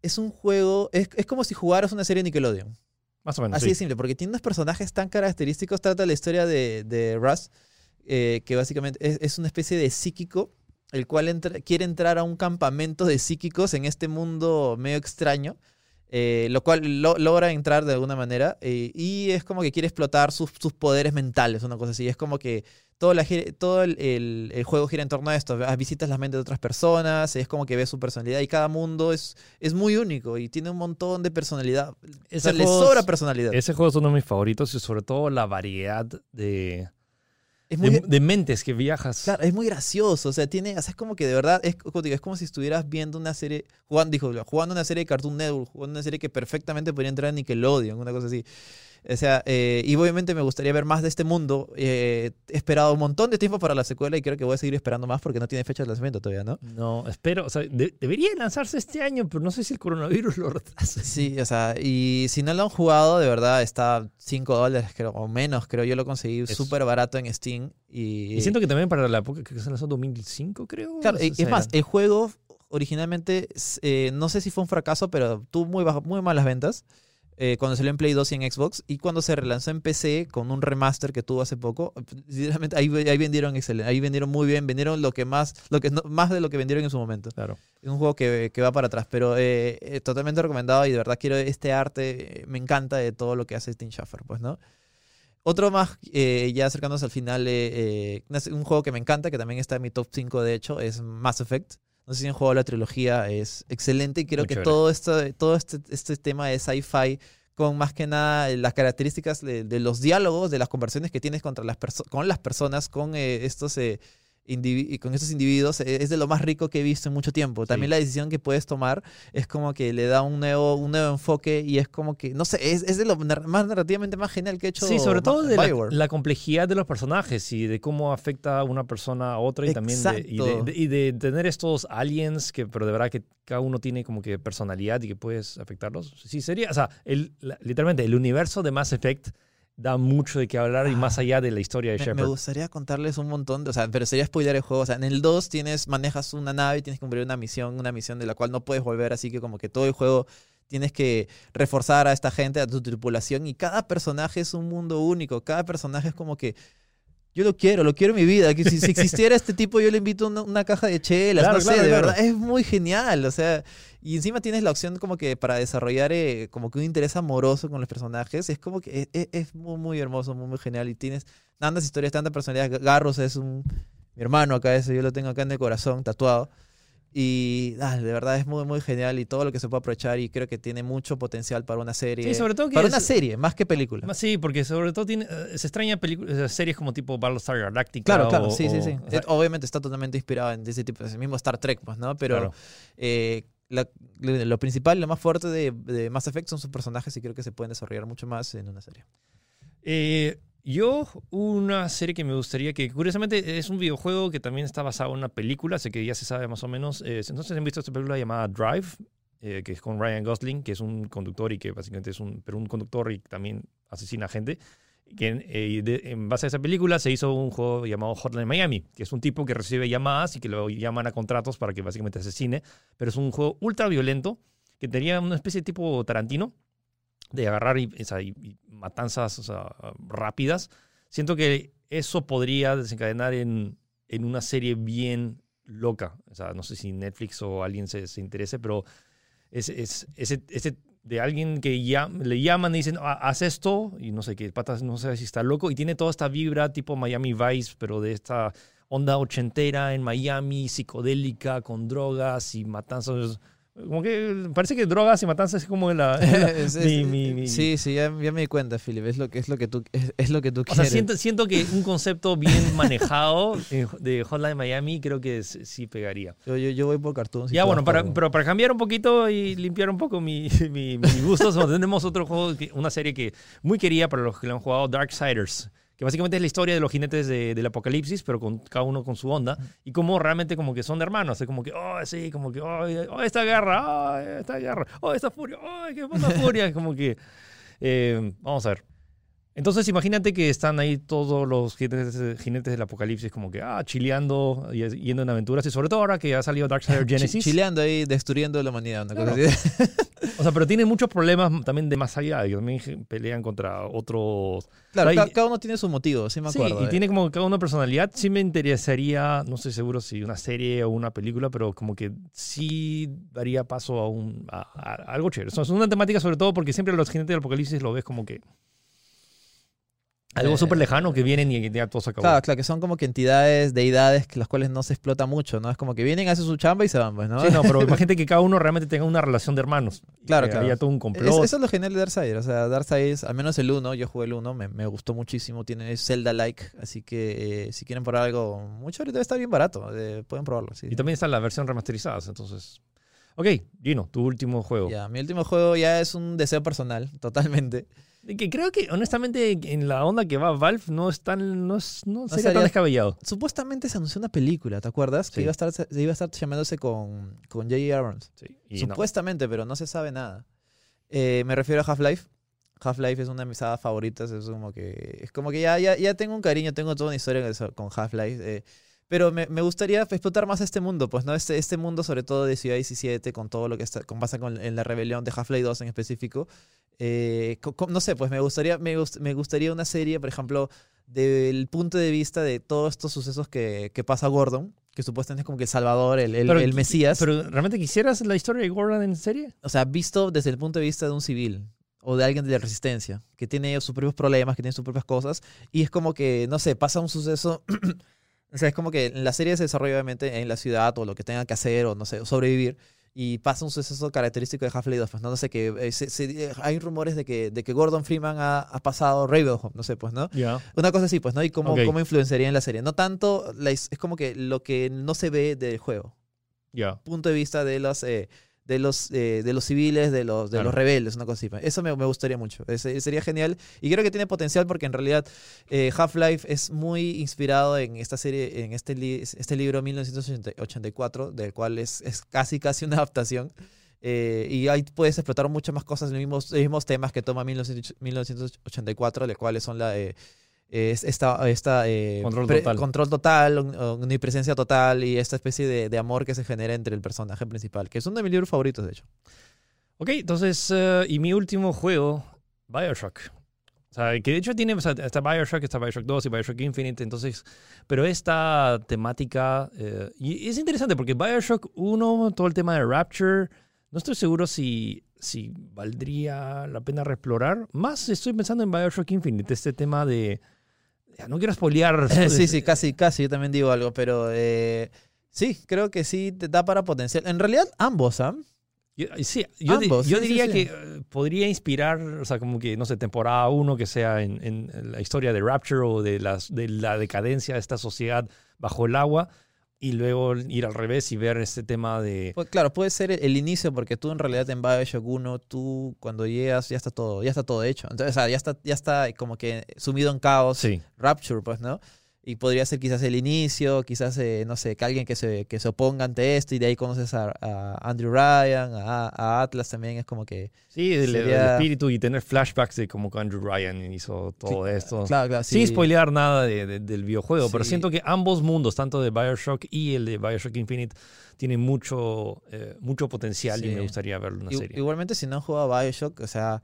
es un juego, es, es como si jugaras una serie de Nickelodeon. Más o menos. Así sí. de simple, porque tiene unos personajes tan característicos. Trata la historia de, de Russ, eh, que básicamente es, es una especie de psíquico el cual entra- quiere entrar a un campamento de psíquicos en este mundo medio extraño, eh, lo cual lo- logra entrar de alguna manera eh, y es como que quiere explotar sus, sus poderes mentales, una cosa así. Es como que todo, la, todo el, el- el juego gira en torno a esto. Visitas las mentes de otras personas, es como que ves su personalidad y cada mundo es, es muy único y tiene un montón de personalidad. O Ese sea, le juego sobra es- personalidad. Ese juego es uno de mis favoritos y sobre todo la variedad de, Es de, muy, de mentes que viajas. Claro, es muy gracioso, o sea, dice, o sea, es como que de verdad, es, es como si estuvieras viendo una serie, jugando, dijo, jugando una serie de Cartoon Network, jugando una serie que perfectamente podría entrar en Nickelodeon, una cosa así. O sea, eh, y obviamente me gustaría ver más de este mundo. eh, he esperado un montón de tiempo para la secuela y creo que voy a seguir esperando más porque no tiene fecha de lanzamiento todavía, ¿no? No, espero, o sea, de- debería lanzarse este año, pero no sé si el coronavirus lo retrasa. Sí, o sea, y si no lo han jugado, de verdad está 5 dólares creo, o menos, creo. Yo lo conseguí Es- súper barato en Steam. Y, Y siento que también para la época que se lanzó 2005, creo. Claro, se es más, el juego originalmente, eh, no sé si fue un fracaso, pero tuvo muy, bajo- muy malas ventas eh, cuando salió en Play 2 y en Xbox. Y cuando se relanzó en PC con un remaster que tuvo hace poco, sinceramente, ahí, ahí vendieron excelente, ahí vendieron muy bien, vendieron lo que más, lo que no- más de lo que vendieron en su momento. Claro. Es un juego que, que va para atrás, pero eh, eh, totalmente recomendado y de verdad quiero este arte, me encanta de todo lo que hace Tim Schafer, pues, ¿no? Otro más, ya acercándonos al final, un juego que me encanta, que también está en mi top 5 de hecho, es Mass Effect. No sé si han jugado la trilogía, es excelente y creo Muy que chévere. todo, esto, todo este, este tema de sci-fi, con más que nada eh, las características de, de los diálogos, de las conversaciones que tienes contra las con las personas, con eh, estos... eh, y con estos individuos eh, es de lo más rico que he visto en mucho tiempo. También Sí. la decisión que puedes tomar es como que le da un nuevo, un nuevo enfoque y es como que, no sé, es, es de lo más narrativamente más genial que he hecho Sí, sobre todo de la, la complejidad de los personajes y de cómo afecta a una persona a otra y también de, y, de, Exacto. de- y de tener estos aliens que, pero de verdad que cada uno tiene como que personalidad y que puedes afectarlos. Sí, sería, o sea, el, la- literalmente el universo de Mass Effect da mucho de qué hablar y más allá de la historia de Me, me Shepard. gustaría contarles un montón, de, o sea, pero sería spoiler el juego. O sea, en el 2 tienes, manejas una nave y tienes que cumplir una misión, una misión de la cual no puedes volver, así que como que todo el juego tienes que reforzar a esta gente, a tu tripulación, y cada personaje es un mundo único. Cada personaje es como que. Yo lo quiero, lo quiero en mi vida. Que si, si existiera este tipo, yo le invito una, una caja de chelas. Claro, no sé, claro, de claro. verdad, es muy genial. O sea, y encima tienes la opción como que para desarrollar eh, como que un interés amoroso con los personajes. Es como que es, es- es muy, muy hermoso, muy, muy genial. Y tienes tantas historias, tanta personalidad. Garros es un mi hermano acá, ese yo lo tengo acá en el corazón, tatuado. Y ah, de verdad es muy, muy genial y todo lo que se puede aprovechar y creo que tiene mucho potencial para una serie. Sí, sobre todo que para es- una serie, más que película. Sí, porque sobre todo tiene, eh, se extraña series como tipo Battlestar Galactica. Claro, claro, o- sí, sí, sí. o sea, Obviamente está totalmente inspirado en ese tipo, ese mismo Star Trek, pues, ¿no? Pero claro. eh, lo principal, lo más fuerte de, Mass Effect son sus personajes y creo que se pueden desarrollar mucho más en una serie. Eh, yo, una serie que me gustaría que, curiosamente, es un videojuego que también está basado en una película, sé que ya se sabe más o menos. Entonces, ¿han visto esta película llamada Drive? Eh, que es con Ryan Gosling, que es un conductor y que básicamente es un, pero un conductor y también asesina gente. Que eh, en base a esa película se hizo un juego llamado Hotline Miami, que es un tipo que recibe llamadas y que lo llaman a contratos para que básicamente asesine, pero es un juego ultra violento que tenía una especie de tipo Tarantino, de agarrar y, matanzas rápidas. Siento que eso podría desencadenar en, en una serie bien loca. No sé si Netflix o alguien se, se interese, pero es- ese, ese de alguien que ya, le llaman y dicen, "Ah, haz esto, y no sé qué, patas, no sé si está loco, y tiene toda esta vibra tipo Miami Vice, pero de esta onda ochentera en Miami, psicodélica, con drogas y matanzas. Como que parece que drogas y matanzas es como la, Es- es- mi- mi- mi- Sí, sí, ya, ya me di cuenta, Philip. Es lo que, es lo que tú, es, es lo que tú O sea, siento, siento que un concepto bien manejado de Hotline Miami creo que sí pegaría. Yo, yo, yo voy por cartoons. Ya, bueno, para, por- pero para cambiar un poquito y limpiar un poco mi, mi, gustos, tenemos otro juego, una serie que muy quería para los que lo han jugado, Darksiders, que básicamente es la historia de los jinetes de- del apocalipsis, pero con cada uno con su onda, y como realmente como que son hermanos, es como que, oh, sí, como que, oh, oh, esta guerra, oh, esta guerra, oh, esta furia, oh, qué puta furia, como que, eh, vamos a ver. Entonces imagínate que están ahí todos los jinetes, jinetes del apocalipsis como que, ah, chileando y yendo en aventuras. Y sobre todo ahora que ha salido Darkseid Genesis. Chileando ahí, destruyendo la humanidad. Una cosa así. O sea, pero tienen muchos problemas también de más allá. Que también pelean contra otros... Claro, cada uno tiene su motivo, sí me Sí, acuerdo. y eh. tiene como cada una personalidad. Sí me interesaría, no estoy seguro si una serie o una película, pero como que sí daría paso a, un, a, a algo chévere. O sea, es una temática sobre todo porque siempre los jinetes del apocalipsis lo ves como que algo Eh, súper lejano que vienen y ya todo se acabó. Claro, claro, que son como que entidades, deidades, que las cuales no se explota mucho, ¿no? Es como que vienen, hacen su chamba y se van, pues, ¿no? Sí, no, pero imagínate que cada uno realmente tenga una relación de hermanos. Claro, Que claro. Haya todo un Es- complot. eso es lo genial de Darkseid. O sea, Darkseid, es- al menos el 1, yo jugué el 1, me, me gustó muchísimo. Tiene es Zelda-like, así que eh, si quieren probar algo mucho, ahorita está bien barato. eh, pueden probarlo, sí. Y también está la versión remasterizada, entonces... Ok, Gino, tu último juego. Ya, mi último juego ya es un deseo personal, totalmente. Que creo que, honestamente, en la onda que va Valve no es tan... No, es, no sería tan descabellado. Supuestamente se anunció una película, ¿te acuerdas? Sí. Que iba a estar, iba a estar llamándose con, con J.J. Abrams. Sí, y no. Supuestamente, pero no se sabe nada. Eh, me refiero a Half-Life. Half-Life es una de mis sagas favoritas. Es como que, es como que ya, ya, ya tengo un cariño, tengo toda una historia con Half-Life. eh, pero me, me gustaría explotar más este mundo, pues, ¿no? Este, este mundo, sobre todo de Ciudad 17, con todo lo que está, con, pasa con, en la rebelión de Half-Life 2 en específico. Eh, co- co- no sé, pues me gustaría, me, gust- me gustaría una serie, por ejemplo, del punto de vista de todos estos sucesos que, que pasa Gordon, que supuestamente es como que el Salvador, el, el, Pero- el Mesías. Pero, ¿realmente quisieras la historia de Gordon en serie? o sea, visto desde el punto de vista de un civil o de alguien de la resistencia, que tiene sus propios problemas, que tiene sus propias cosas, y es como que, no sé, pasa un suceso, o sea, es como que la serie se desarrolla obviamente en la ciudad o lo que tenga que hacer o, no sé, sobrevivir, y pasa un suceso característico de Half-Life 2, pues no, no sé, que eh, se- se- hay rumores de que, de que Gordon Freeman ha, ha pasado Ravenholm, no sé, pues, ¿no? Ya. Una cosa así, pues, ¿no? Y cómo, cómo influenciaría en la serie. No tanto, la es como que lo que no se ve del juego Ya. punto de vista de los eh, de los eh, de los civiles de los de Claro. los rebeldes una cosa así. Eso me, me gustaría mucho. Sería genial. Y creo que tiene potencial porque en realidad eh, Half-Life es muy inspirado en esta serie en este li- este libro 1984 del cual es, es casi casi una adaptación. Eh, y ahí puedes explotar muchas más cosas los mismos, los mismos temas que toma 1900 1984 los cuales son la es esta, esta eh, Control pre- total. control total, om- omnipresencia total y esta especie de, de amor que se genera entre el personaje principal, que es uno de mis libros favoritos, de hecho. Ok, entonces, eh, y mi último juego, Bioshock. O sea, que de hecho tiene, o sea, está Bioshock, está Bioshock 2 y Bioshock Infinite, entonces, pero esta temática, eh, y es interesante porque Bioshock 1, todo el tema de Rapture, no estoy seguro si, si valdría la pena reexplorar. Más estoy pensando en Bioshock Infinite, este tema de, no quiero spoilear. sí, sí, casi, casi, yo también digo algo, pero eh, sí, creo que sí te da para potencial. En realidad, ambos, ¿ah? Yo- Sí, yo, Ambos, yo sí, diría sí. que eh, podría inspirar, o sea, como que, no sé, temporada 1 que sea en, en la historia de Rapture o de, las, de la decadencia de esta sociedad bajo el agua y luego ir al revés y ver este tema de... Pues, claro, puede ser el, el inicio, porque tú en realidad en Bioshock 1, tú cuando llegas ya está todo, ya está todo hecho. Entonces, o sea, ya está, ya está como que sumido en caos. Sí, Rapture, pues, ¿no? Y podría ser quizás el inicio, quizás, eh, no sé, que alguien que se, que se oponga ante esto y de ahí conoces a, a Andrew Ryan, a, a Atlas también, es como que... sí, el, el Sería- espíritu y tener flashbacks de cómo Andrew Ryan hizo todo esto. Claro, claro, Sin sí. spoilear nada de- de- del videojuego, pero siento que ambos mundos, tanto de Bioshock y el de Bioshock Infinite, tienen mucho, eh, mucho potencial y me gustaría verlo en una serie. Igualmente, si no han jugado a Bioshock, o sea,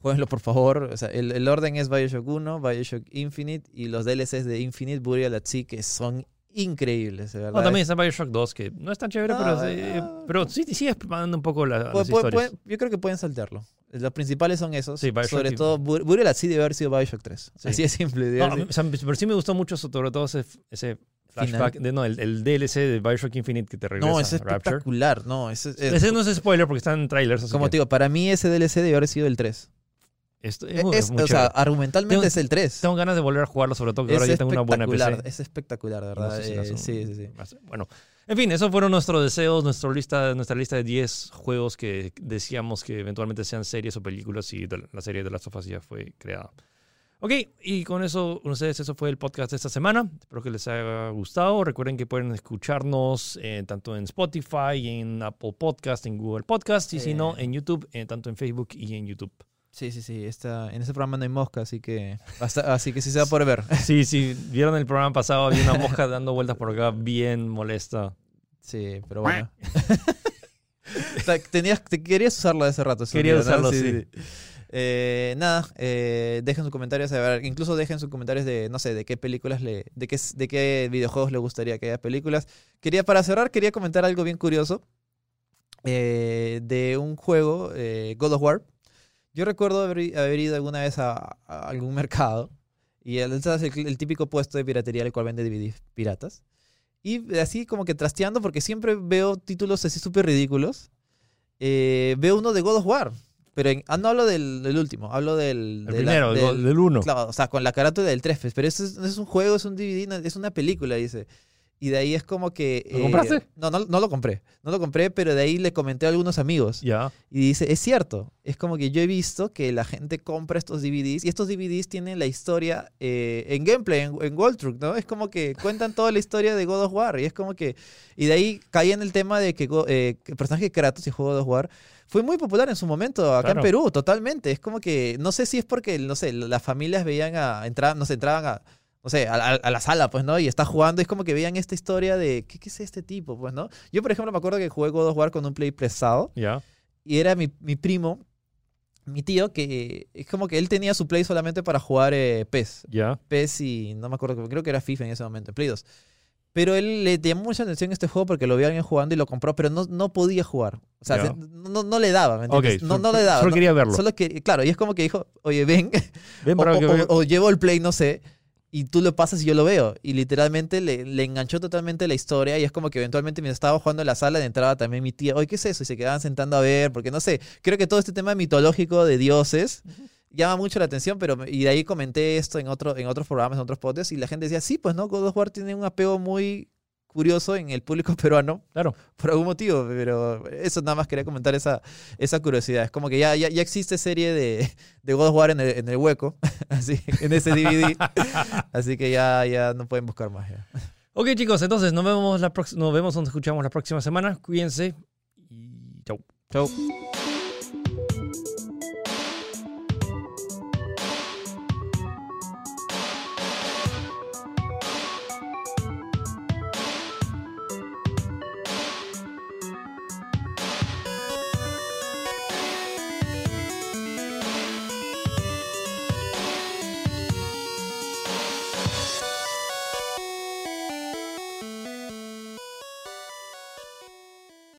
jueguenlo por favor. O sea, el, el orden es Bioshock 1, Bioshock Infinite y los DLCs de Infinite, Burial at Sea, que son increíbles, verdad. No, también está Bioshock 2, que no es tan chévere, pero, No, sí, no. pero sí, sí expandando un poco la- las pu- historias. pueden- yo creo que pueden saltarlo. Los principales son esos. Sí, Bioshock sobre y- todo, Bur- Burial at Sea debe haber sido Bioshock 3. Sí. Así de simple. No, mí- sido- o sea, pero sí me gustó mucho, sobre todo ese, ese flashback, de, no, el, el DLC de Bioshock Infinite que te regresa no, es a Rapture. espectacular. No, es, es- Ese no es spoiler porque están en trailers. como que te digo, para mí ese DLC debe haber sido el 3. Esto es Es, muy o sea, argumentalmente Tengo- es el 3. Tengo ganas de volver a jugarlo, sobre todo que Es ahora ya tengo una buena PC. es espectacular, de no verdad. sé si eh, las- sí, sí, sí. Bueno, en fin, esos fueron nuestros deseos, nuestra lista, nuestra lista de 10 juegos que decíamos que eventualmente sean series o películas y la serie de Last of Us ya fue creada. Ok, y con eso, ustedes, eso fue el podcast de esta semana. Espero que les haya gustado. Recuerden que pueden escucharnos eh, tanto en Spotify, en Apple Podcast, en Google Podcast, y si Eh. no, en YouTube, eh, tanto en Facebook y en YouTube. Sí, sí, sí. Está, en ese programa no hay mosca, así que, hasta- así que sí se va por ver. Sí, sí, vieron el programa pasado, había una mosca dando vueltas por acá bien molesta. Sí, pero bueno. Tenías, te querías usarlo de hace rato. ese Quería usarlo, sí. Eh, nada, eh, dejen sus comentarios, a ver, incluso dejen sus comentarios de, no sé, de qué películas le, de qué, de qué videojuegos le gustaría que haya películas. Quería, para cerrar, quería comentar algo bien curioso eh, de un juego, eh, God of War. Yo recuerdo haber, haber ido alguna vez a, a algún mercado y el, el, el típico puesto de piratería al cual vende DVDs piratas. Y así como que trasteando, porque siempre veo títulos así súper ridículos. eh, veo uno de God of War. Pero en- ah, no hablo del, del último, hablo del... El de la- primero, del- del 1. Claro, o sea, con la carátula del 3, pues, pero eso es, un juego, es un DVD, es una película, dice. Y de ahí es como que... ¿Lo eh, compraste? No, no, no lo compré. No lo compré, pero de ahí le comenté a algunos amigos. Ya. Y dice, es cierto, es como que yo he visto que la gente compra estos DVDs y estos DVDs tienen la historia eh, en gameplay, en, en World Truck, ¿no? Es como que cuentan toda la historia de God of War y es como que... Y de ahí caí en el tema de que, eh, que el personaje de Kratos y juego God of War fue muy popular en su momento acá Claro. en Perú, totalmente. Es como que, no sé si es porque, no sé, las familias veían a, entraban, no sé, entraban a, no sé, a, a- a la sala, pues, ¿no? Y está jugando, y es como que veían esta historia de, ¿qué, qué es este tipo, pues, ¿no? Yo, por ejemplo, me acuerdo que jugué God of War con un play prestado Ya. y era mi, mi primo, mi tío, que es como que él tenía su play solamente para jugar eh, PES. Ya. PES y no me acuerdo, creo que era FIFA en ese momento, en Play 2. Pero él le llamó mucha atención este juego porque lo vio alguien jugando y lo compró, pero no, no podía jugar. O sea, Ya. se- no, no le daba, ¿me entiendes? no, solo- no le daba. Solo no- quería verlo. Solo que, claro, y es como que dijo, oye, ven, Ven o, o- vea. o llevo el play, no sé, y tú lo pasas y yo lo veo. Y literalmente le, le enganchó totalmente la historia y es como que eventualmente mientras estaba jugando en la sala de entrada también mi tía, oye, ¿qué es eso? Y se quedaban sentando a ver, porque no sé, creo que todo este tema mitológico de dioses llama mucho la atención, pero y de ahí comenté esto en, otro, en otros programas, en otros podcasts, y la gente decía, sí, pues no, God of War tiene un apego muy curioso en el público peruano, Claro. por algún motivo, pero eso nada más quería comentar esa, esa curiosidad. Es como que ya, ya, ya existe serie de, de God of War en el, en el hueco, así, en ese DVD, así que ya, ya no pueden buscar más. ya. Ok, chicos, entonces nos vemos, la prox- nos vemos, nos escuchamos la próxima semana. Cuídense y chau. Chau.